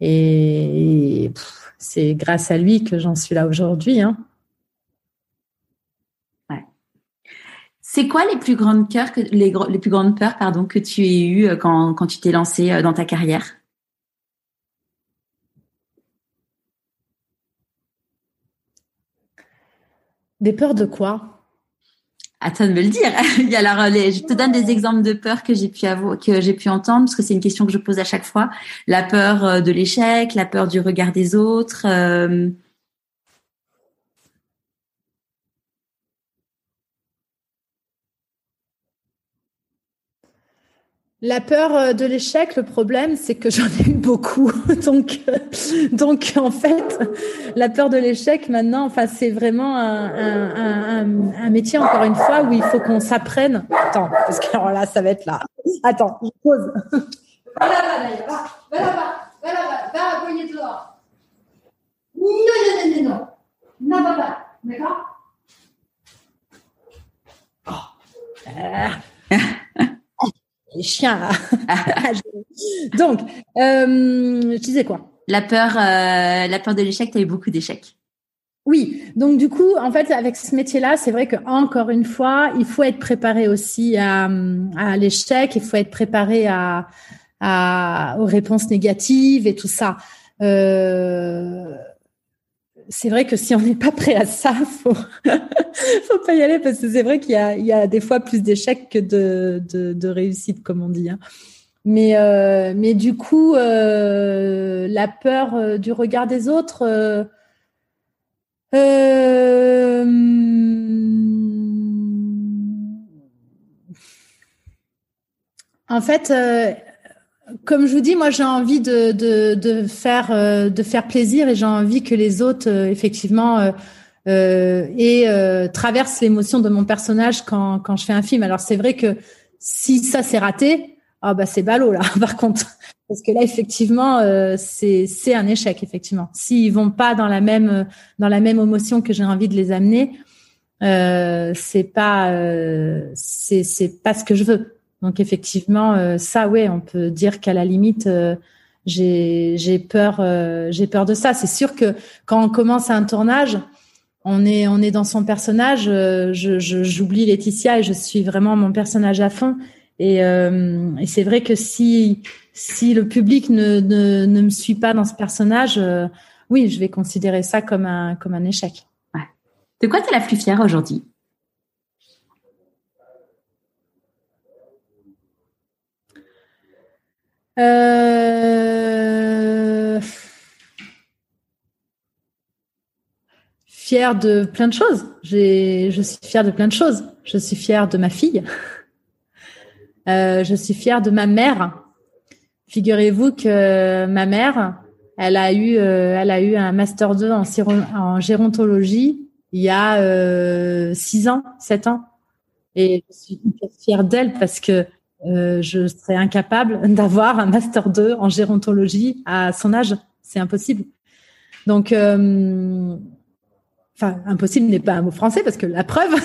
et, c'est grâce à lui que j'en suis là aujourd'hui. Hein. Ouais. C'est quoi les plus grandes peurs que les, les plus grandes peurs pardon que tu aies eues euh, quand quand tu t'es lancé euh, dans ta carrière? Des peurs de quoi? Toi de me le dire. Alors, je te donne des exemples de peurs que j'ai pu avoir, que j'ai pu entendre, parce que c'est une question que je pose à chaque fois. La peur euh, de l'échec, la peur du regard des autres. Euh, La peur euh, de l'échec, le problème, c'est que j'en ai eu beaucoup. donc, euh, donc en fait, la peur de l'échec, maintenant, enfin, c'est vraiment un, un, un, un, métier, encore une fois, où il faut qu'on s'apprenne. Attends, parce que alors là, ça va être là. Attends, je pose. Va là-bas, va, va là-bas, va là-bas, va aboyer dehors. Non, non, non, non, non. Non, va pas. D'accord? Oh. les chiens là. Donc, euh, je disais quoi? La peur, euh, la peur de l'échec. Tu as eu beaucoup d'échecs. Oui, donc du coup, en fait, avec ce métier-là, c'est vrai que encore une fois, il faut être préparé aussi à, à l'échec, il faut être préparé à, à, aux réponses négatives et tout ça. Euh, c'est vrai que si on n'est pas prêt à ça, faut faut pas y aller parce que c'est vrai qu'il y a, des fois plus d'échecs que de, réussites, comme on dit. Hein. Mais euh, mais du coup, euh, la peur euh, du regard des autres. En fait, comme je vous dis, moi j'ai envie de, de, de faire euh, de faire plaisir et j'ai envie que les autres euh, effectivement euh, euh, et euh, traversent l'émotion de mon personnage quand, quand je fais un film. Alors c'est vrai que si ça s'est raté, ah bah c'est ballot là. Par contre, parce que là effectivement c'est c'est un échec effectivement. S'ils vont pas dans la même dans la même émotion que j'ai envie de les amener, euh, c'est pas c'est pas ce que je veux. Donc effectivement, euh, ça, ouais, on peut dire qu'à la limite, euh, j'ai peur, euh, j'ai peur de ça. C'est sûr que quand on commence un tournage, on est on est dans son personnage. je j'oublie Laetitia et je suis vraiment mon personnage à fond. Et, et c'est vrai que si si le public ne, ne ne me suit pas dans ce personnage, oui, je vais considérer ça comme un comme un échec. Ouais. De quoi tu es la plus fière aujourd'hui? Euh... Fière de plein de choses. Je suis fière de plein de choses. Je suis fière de ma fille. Euh, je suis fière de ma mère. Figurez-vous que ma mère, elle a eu, euh, elle a eu un master 2 en, gérontologie il y a euh, 6 ans, 7 ans. Et je suis fière d'elle parce que euh, je serais incapable d'avoir un master 2 en gérontologie à son âge. C'est impossible. Donc, euh, impossible n'est pas un mot français parce que la preuve.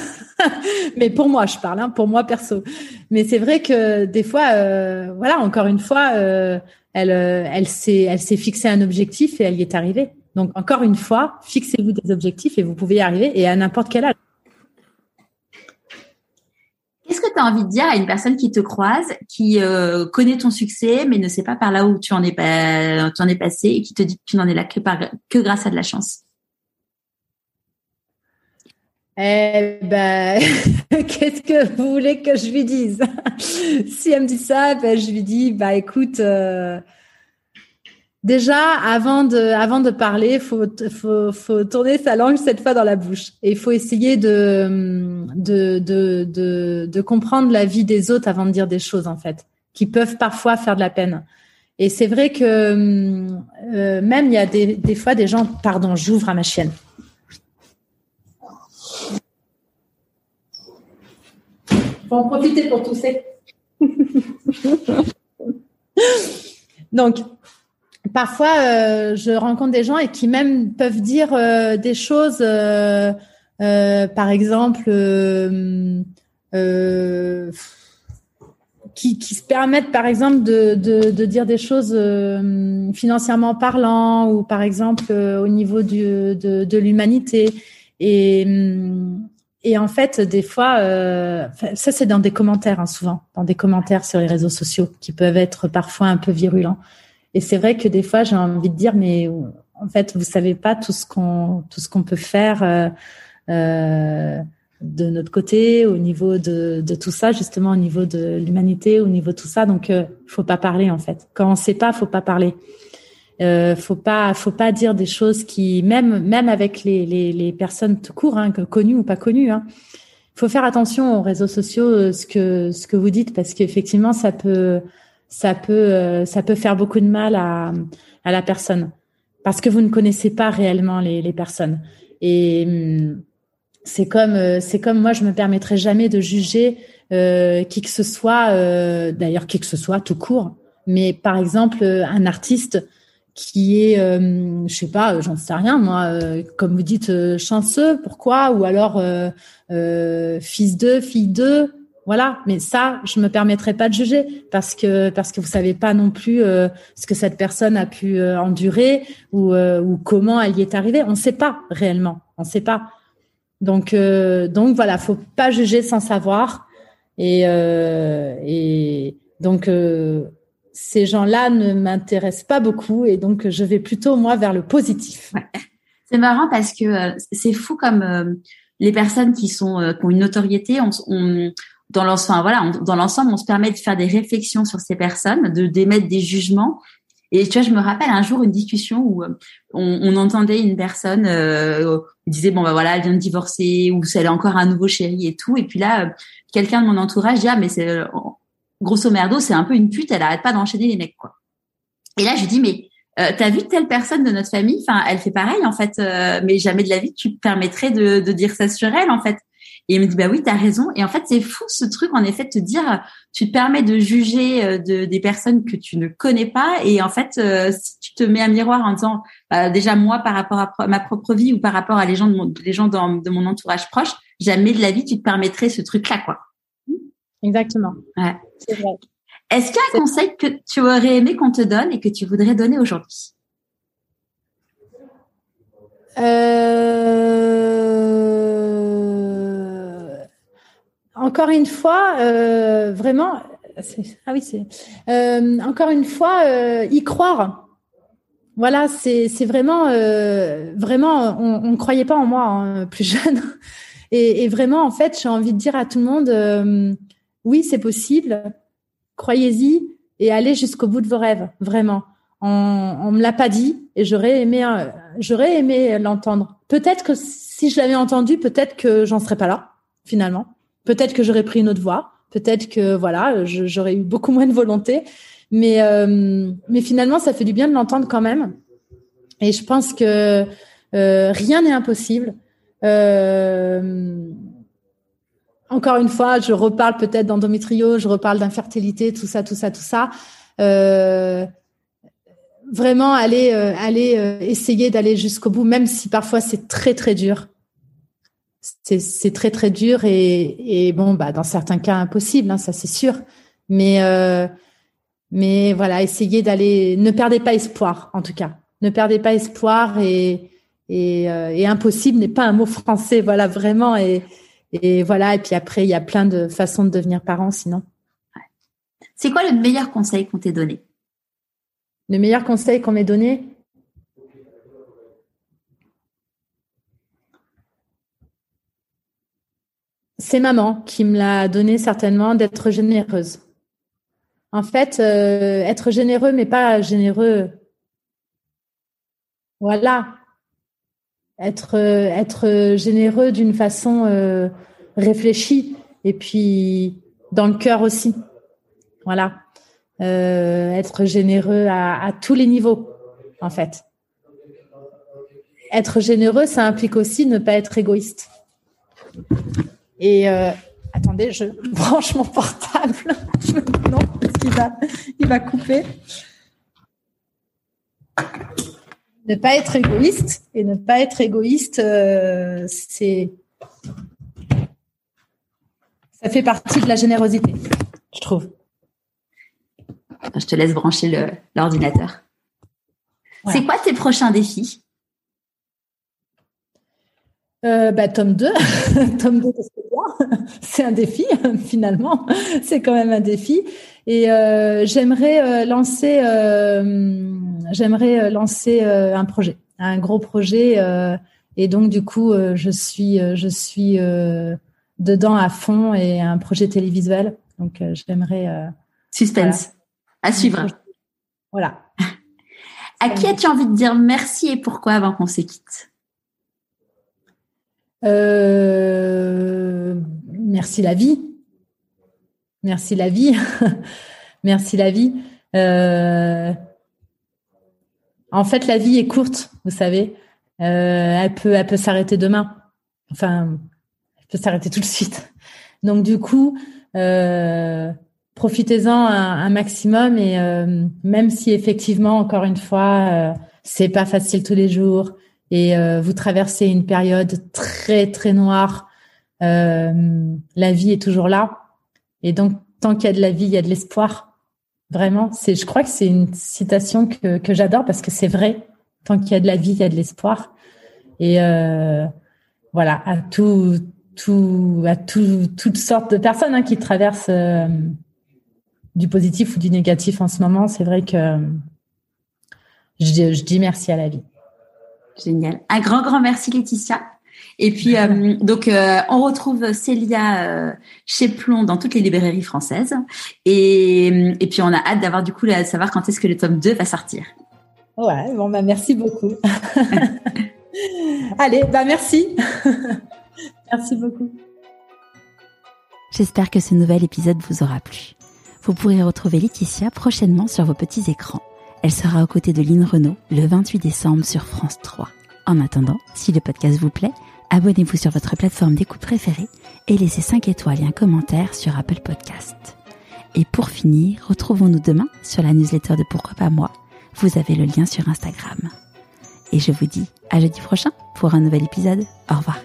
mais pour moi, je parle, hein, pour moi perso. Mais c'est vrai que des fois, euh, voilà, encore une fois, elle, elle s'est, elle s'est fixé un objectif et elle y est arrivée. Donc, encore une fois, fixez-vous des objectifs et vous pouvez y arriver et à n'importe quel âge. Tu as envie de dire à une personne qui te croise, qui euh, connaît ton succès, mais ne sait pas par là où tu en es, passé et qui te dit que tu n'en es là que, que grâce à de la chance? Eh ben, qu'est-ce que vous voulez que je lui dise? Si elle me dit ça, ben, je lui dis, bah écoute, euh, déjà avant de, parler, faut, faut, tourner sa langue cette fois dans la bouche et il faut essayer de, comprendre la vie des autres avant de dire des choses en fait, qui peuvent parfois faire de la peine. Et c'est vrai que euh, même il y a des, des fois des gens, pardon, j'ouvre à ma chienne. Faut en profiter pour tousser. Donc, parfois, euh, je rencontre des gens et qui même peuvent dire euh, des choses, euh, par exemple, qui, qui, se permettent, par exemple, de, de, de dire des choses financièrement parlant ou, par exemple, au niveau du, de, de l'humanité. Et et en fait, des fois, ça c'est dans des commentaires, hein, souvent, dans des commentaires sur les réseaux sociaux qui peuvent être parfois un peu virulents. Et c'est vrai que des fois, j'ai envie de dire, mais en fait, vous savez pas tout ce qu'on tout ce qu'on peut faire euh, euh, de notre côté, au niveau de, de tout ça, justement, au niveau de l'humanité, au niveau de tout ça. Donc, euh, faut pas parler en fait. Quand on sait pas, faut pas parler. Euh, faut pas, faut pas dire des choses qui, même, même avec les, les, les personnes tout court, hein, connues ou pas connues, hein, faut faire attention aux réseaux sociaux, euh, ce que, ce que vous dites, parce qu'effectivement, ça peut, ça peut, euh, ça peut faire beaucoup de mal à, à la personne, parce que vous ne connaissez pas réellement les, les personnes. Et hum, c'est comme, euh, c'est comme moi, je me permettrai jamais de juger euh, qui que ce soit, d'ailleurs qui que ce soit, tout court. Mais par exemple, un artiste, qui est, euh, je sais pas, j'en sais rien moi, euh, comme vous dites, euh, chanceux, pourquoi? Ou alors euh, fils de, fille de, voilà. Mais ça, je me permettrai pas de juger parce que parce que vous savez pas non plus ce que cette personne a pu endurer ou ou comment elle y est arrivée. On ne sait pas réellement, on ne sait pas. Donc donc voilà, faut pas juger sans savoir et et donc ces gens-là ne m'intéressent pas beaucoup et donc je vais plutôt moi vers le positif. C'est marrant parce que euh, c'est fou comme euh, les personnes qui sont euh, qui ont une notoriété, on dans l'ensemble, voilà, dans l'ensemble, on se permet de faire des réflexions sur ces personnes, de d'émettre des jugements. Et tu vois, je me rappelle un jour une discussion où on, on entendait une personne euh, disait bon bah voilà, elle vient de divorcer ou elle a encore un nouveau chéri et tout. Et puis là, quelqu'un de mon entourage dit ah mais c'est grosso merdo, c'est un peu une pute, elle arrête pas d'enchaîner les mecs, quoi. Et là, je dis, mais euh, t'as vu telle personne de notre famille? Enfin, elle fait pareil, en fait, euh, mais jamais de la vie tu permettrais de, de dire ça sur elle, en fait. Et il me dit, bah oui, t'as raison. Et en fait, c'est fou ce truc, en effet, de te dire, tu te permets de juger euh, de, des personnes que tu ne connais pas. Et en fait, euh, si tu te mets un miroir en disant, bah, déjà moi, par rapport à ma propre vie ou par rapport à les gens de mon, les gens dans, de mon entourage proche, jamais de la vie tu te permettrais ce truc-là, quoi. Exactement. Ouais. C'est vrai. Est-ce qu'il y a un conseil que tu aurais aimé qu'on te donne et que tu voudrais donner aujourd'hui? Euh... Encore une fois, euh, vraiment, ah oui, c'est euh, encore une fois euh, y croire. Voilà, c'est vraiment euh, vraiment on ne croyait pas en moi hein, plus jeune et, et, vraiment en fait j'ai envie de dire à tout le monde euh, oui, c'est possible. Croyez-y et allez jusqu'au bout de vos rêves, vraiment. On, on me l'a pas dit et j'aurais aimé, euh, j'aurais aimé l'entendre. Peut-être que si je l'avais entendu, peut-être que j'en serais pas là, finalement. Peut-être que j'aurais pris une autre voie. Peut-être que voilà, j'aurais eu beaucoup moins de volonté. Mais euh, mais finalement, ça fait du bien de l'entendre quand même. Et je pense que euh, rien n'est impossible. Euh, encore une fois, je reparle peut-être d'endométrio, je reparle d'infertilité, tout ça, tout ça, tout ça. Vraiment, aller, aller essayer d'aller jusqu'au bout, même si parfois c'est très très dur. C'est très très dur et, et, bon, bah dans certains cas impossible, hein, ça c'est sûr. Mais euh, mais voilà, essayez d'aller, ne perdez pas espoir, en tout cas, ne perdez pas espoir et et, et impossible n'est pas un mot français, voilà vraiment et et voilà. Et puis après, il y a plein de façons de devenir parent, sinon. C'est quoi le meilleur conseil qu'on t'ait donné? Le meilleur conseil qu'on m'ait donné? C'est maman qui me l'a donné certainement d'être généreuse. En fait, euh, être généreux, mais pas généreux. Voilà. Être, euh, généreux d'une façon euh, réfléchie et puis dans le cœur aussi. Voilà. être généreux à, à tous les niveaux, en fait. Être généreux, ça implique aussi ne pas être égoïste. Et euh, attendez, je branche mon portable. non, parce qu'il va, il va couper. Ne pas être égoïste et ne pas être égoïste, euh, c'est ça fait partie de la générosité, je trouve. Je te laisse brancher l'ordinateur. C'est quoi tes prochains défis? Euh, bah, tome 2, tome 2 c'est un défi finalement, c'est quand même un défi. Et euh, j'aimerais euh, lancer, euh, j'aimerais lancer un projet, un gros projet. et donc du coup, je suis, je suis dedans à fond et un projet télévisuel. Donc j'aimerais. Suspense. À suivre. Voilà. à qui as-tu envie de dire merci et pourquoi avant qu'on se quitte euh, merci la vie. Merci la vie. merci la vie. Euh, en fait, la vie est courte, vous savez. Euh, elle peut, elle peut s'arrêter demain. Enfin, elle peut s'arrêter tout de suite. Donc du coup, profitez-en un, un, maximum et même si effectivement, encore une fois, c'est pas facile tous les jours, et euh, vous traversez une période très très noire, euh, la vie est toujours là. Et donc tant qu'il y a de la vie, il y a de l'espoir. Vraiment, c'est je crois que c'est une citation que que j'adore parce que c'est vrai. Tant qu'il y a de la vie, il y a de l'espoir. Et euh, voilà, à tout tout à tout, toutes sortes de personnes hein, qui traversent euh, du positif ou du négatif en ce moment, c'est vrai que je, je dis merci à la vie. Génial. Un grand, grand merci Laetitia. Et puis, euh, donc, euh, on retrouve Célia euh, chez Plomb dans toutes les librairies françaises. Et, et puis, on a hâte d'avoir du coup de savoir quand est-ce que le tome 2 va sortir. Ouais, bon, bah, merci beaucoup. Allez, bah, merci. merci beaucoup. J'espère que ce nouvel épisode vous aura plu. Vous pourrez retrouver Laetitia prochainement sur vos petits écrans. Elle sera aux côtés de Lynn Renault le 28 décembre sur France 3. En attendant, si le podcast vous plaît, abonnez-vous sur votre plateforme d'écoute préférée et laissez 5 étoiles et un commentaire sur Apple Podcast. Et pour finir, retrouvons-nous demain sur la newsletter de Pourquoi pas moi. Vous avez le lien sur Instagram. Et je vous dis à jeudi prochain pour un nouvel épisode. Au revoir.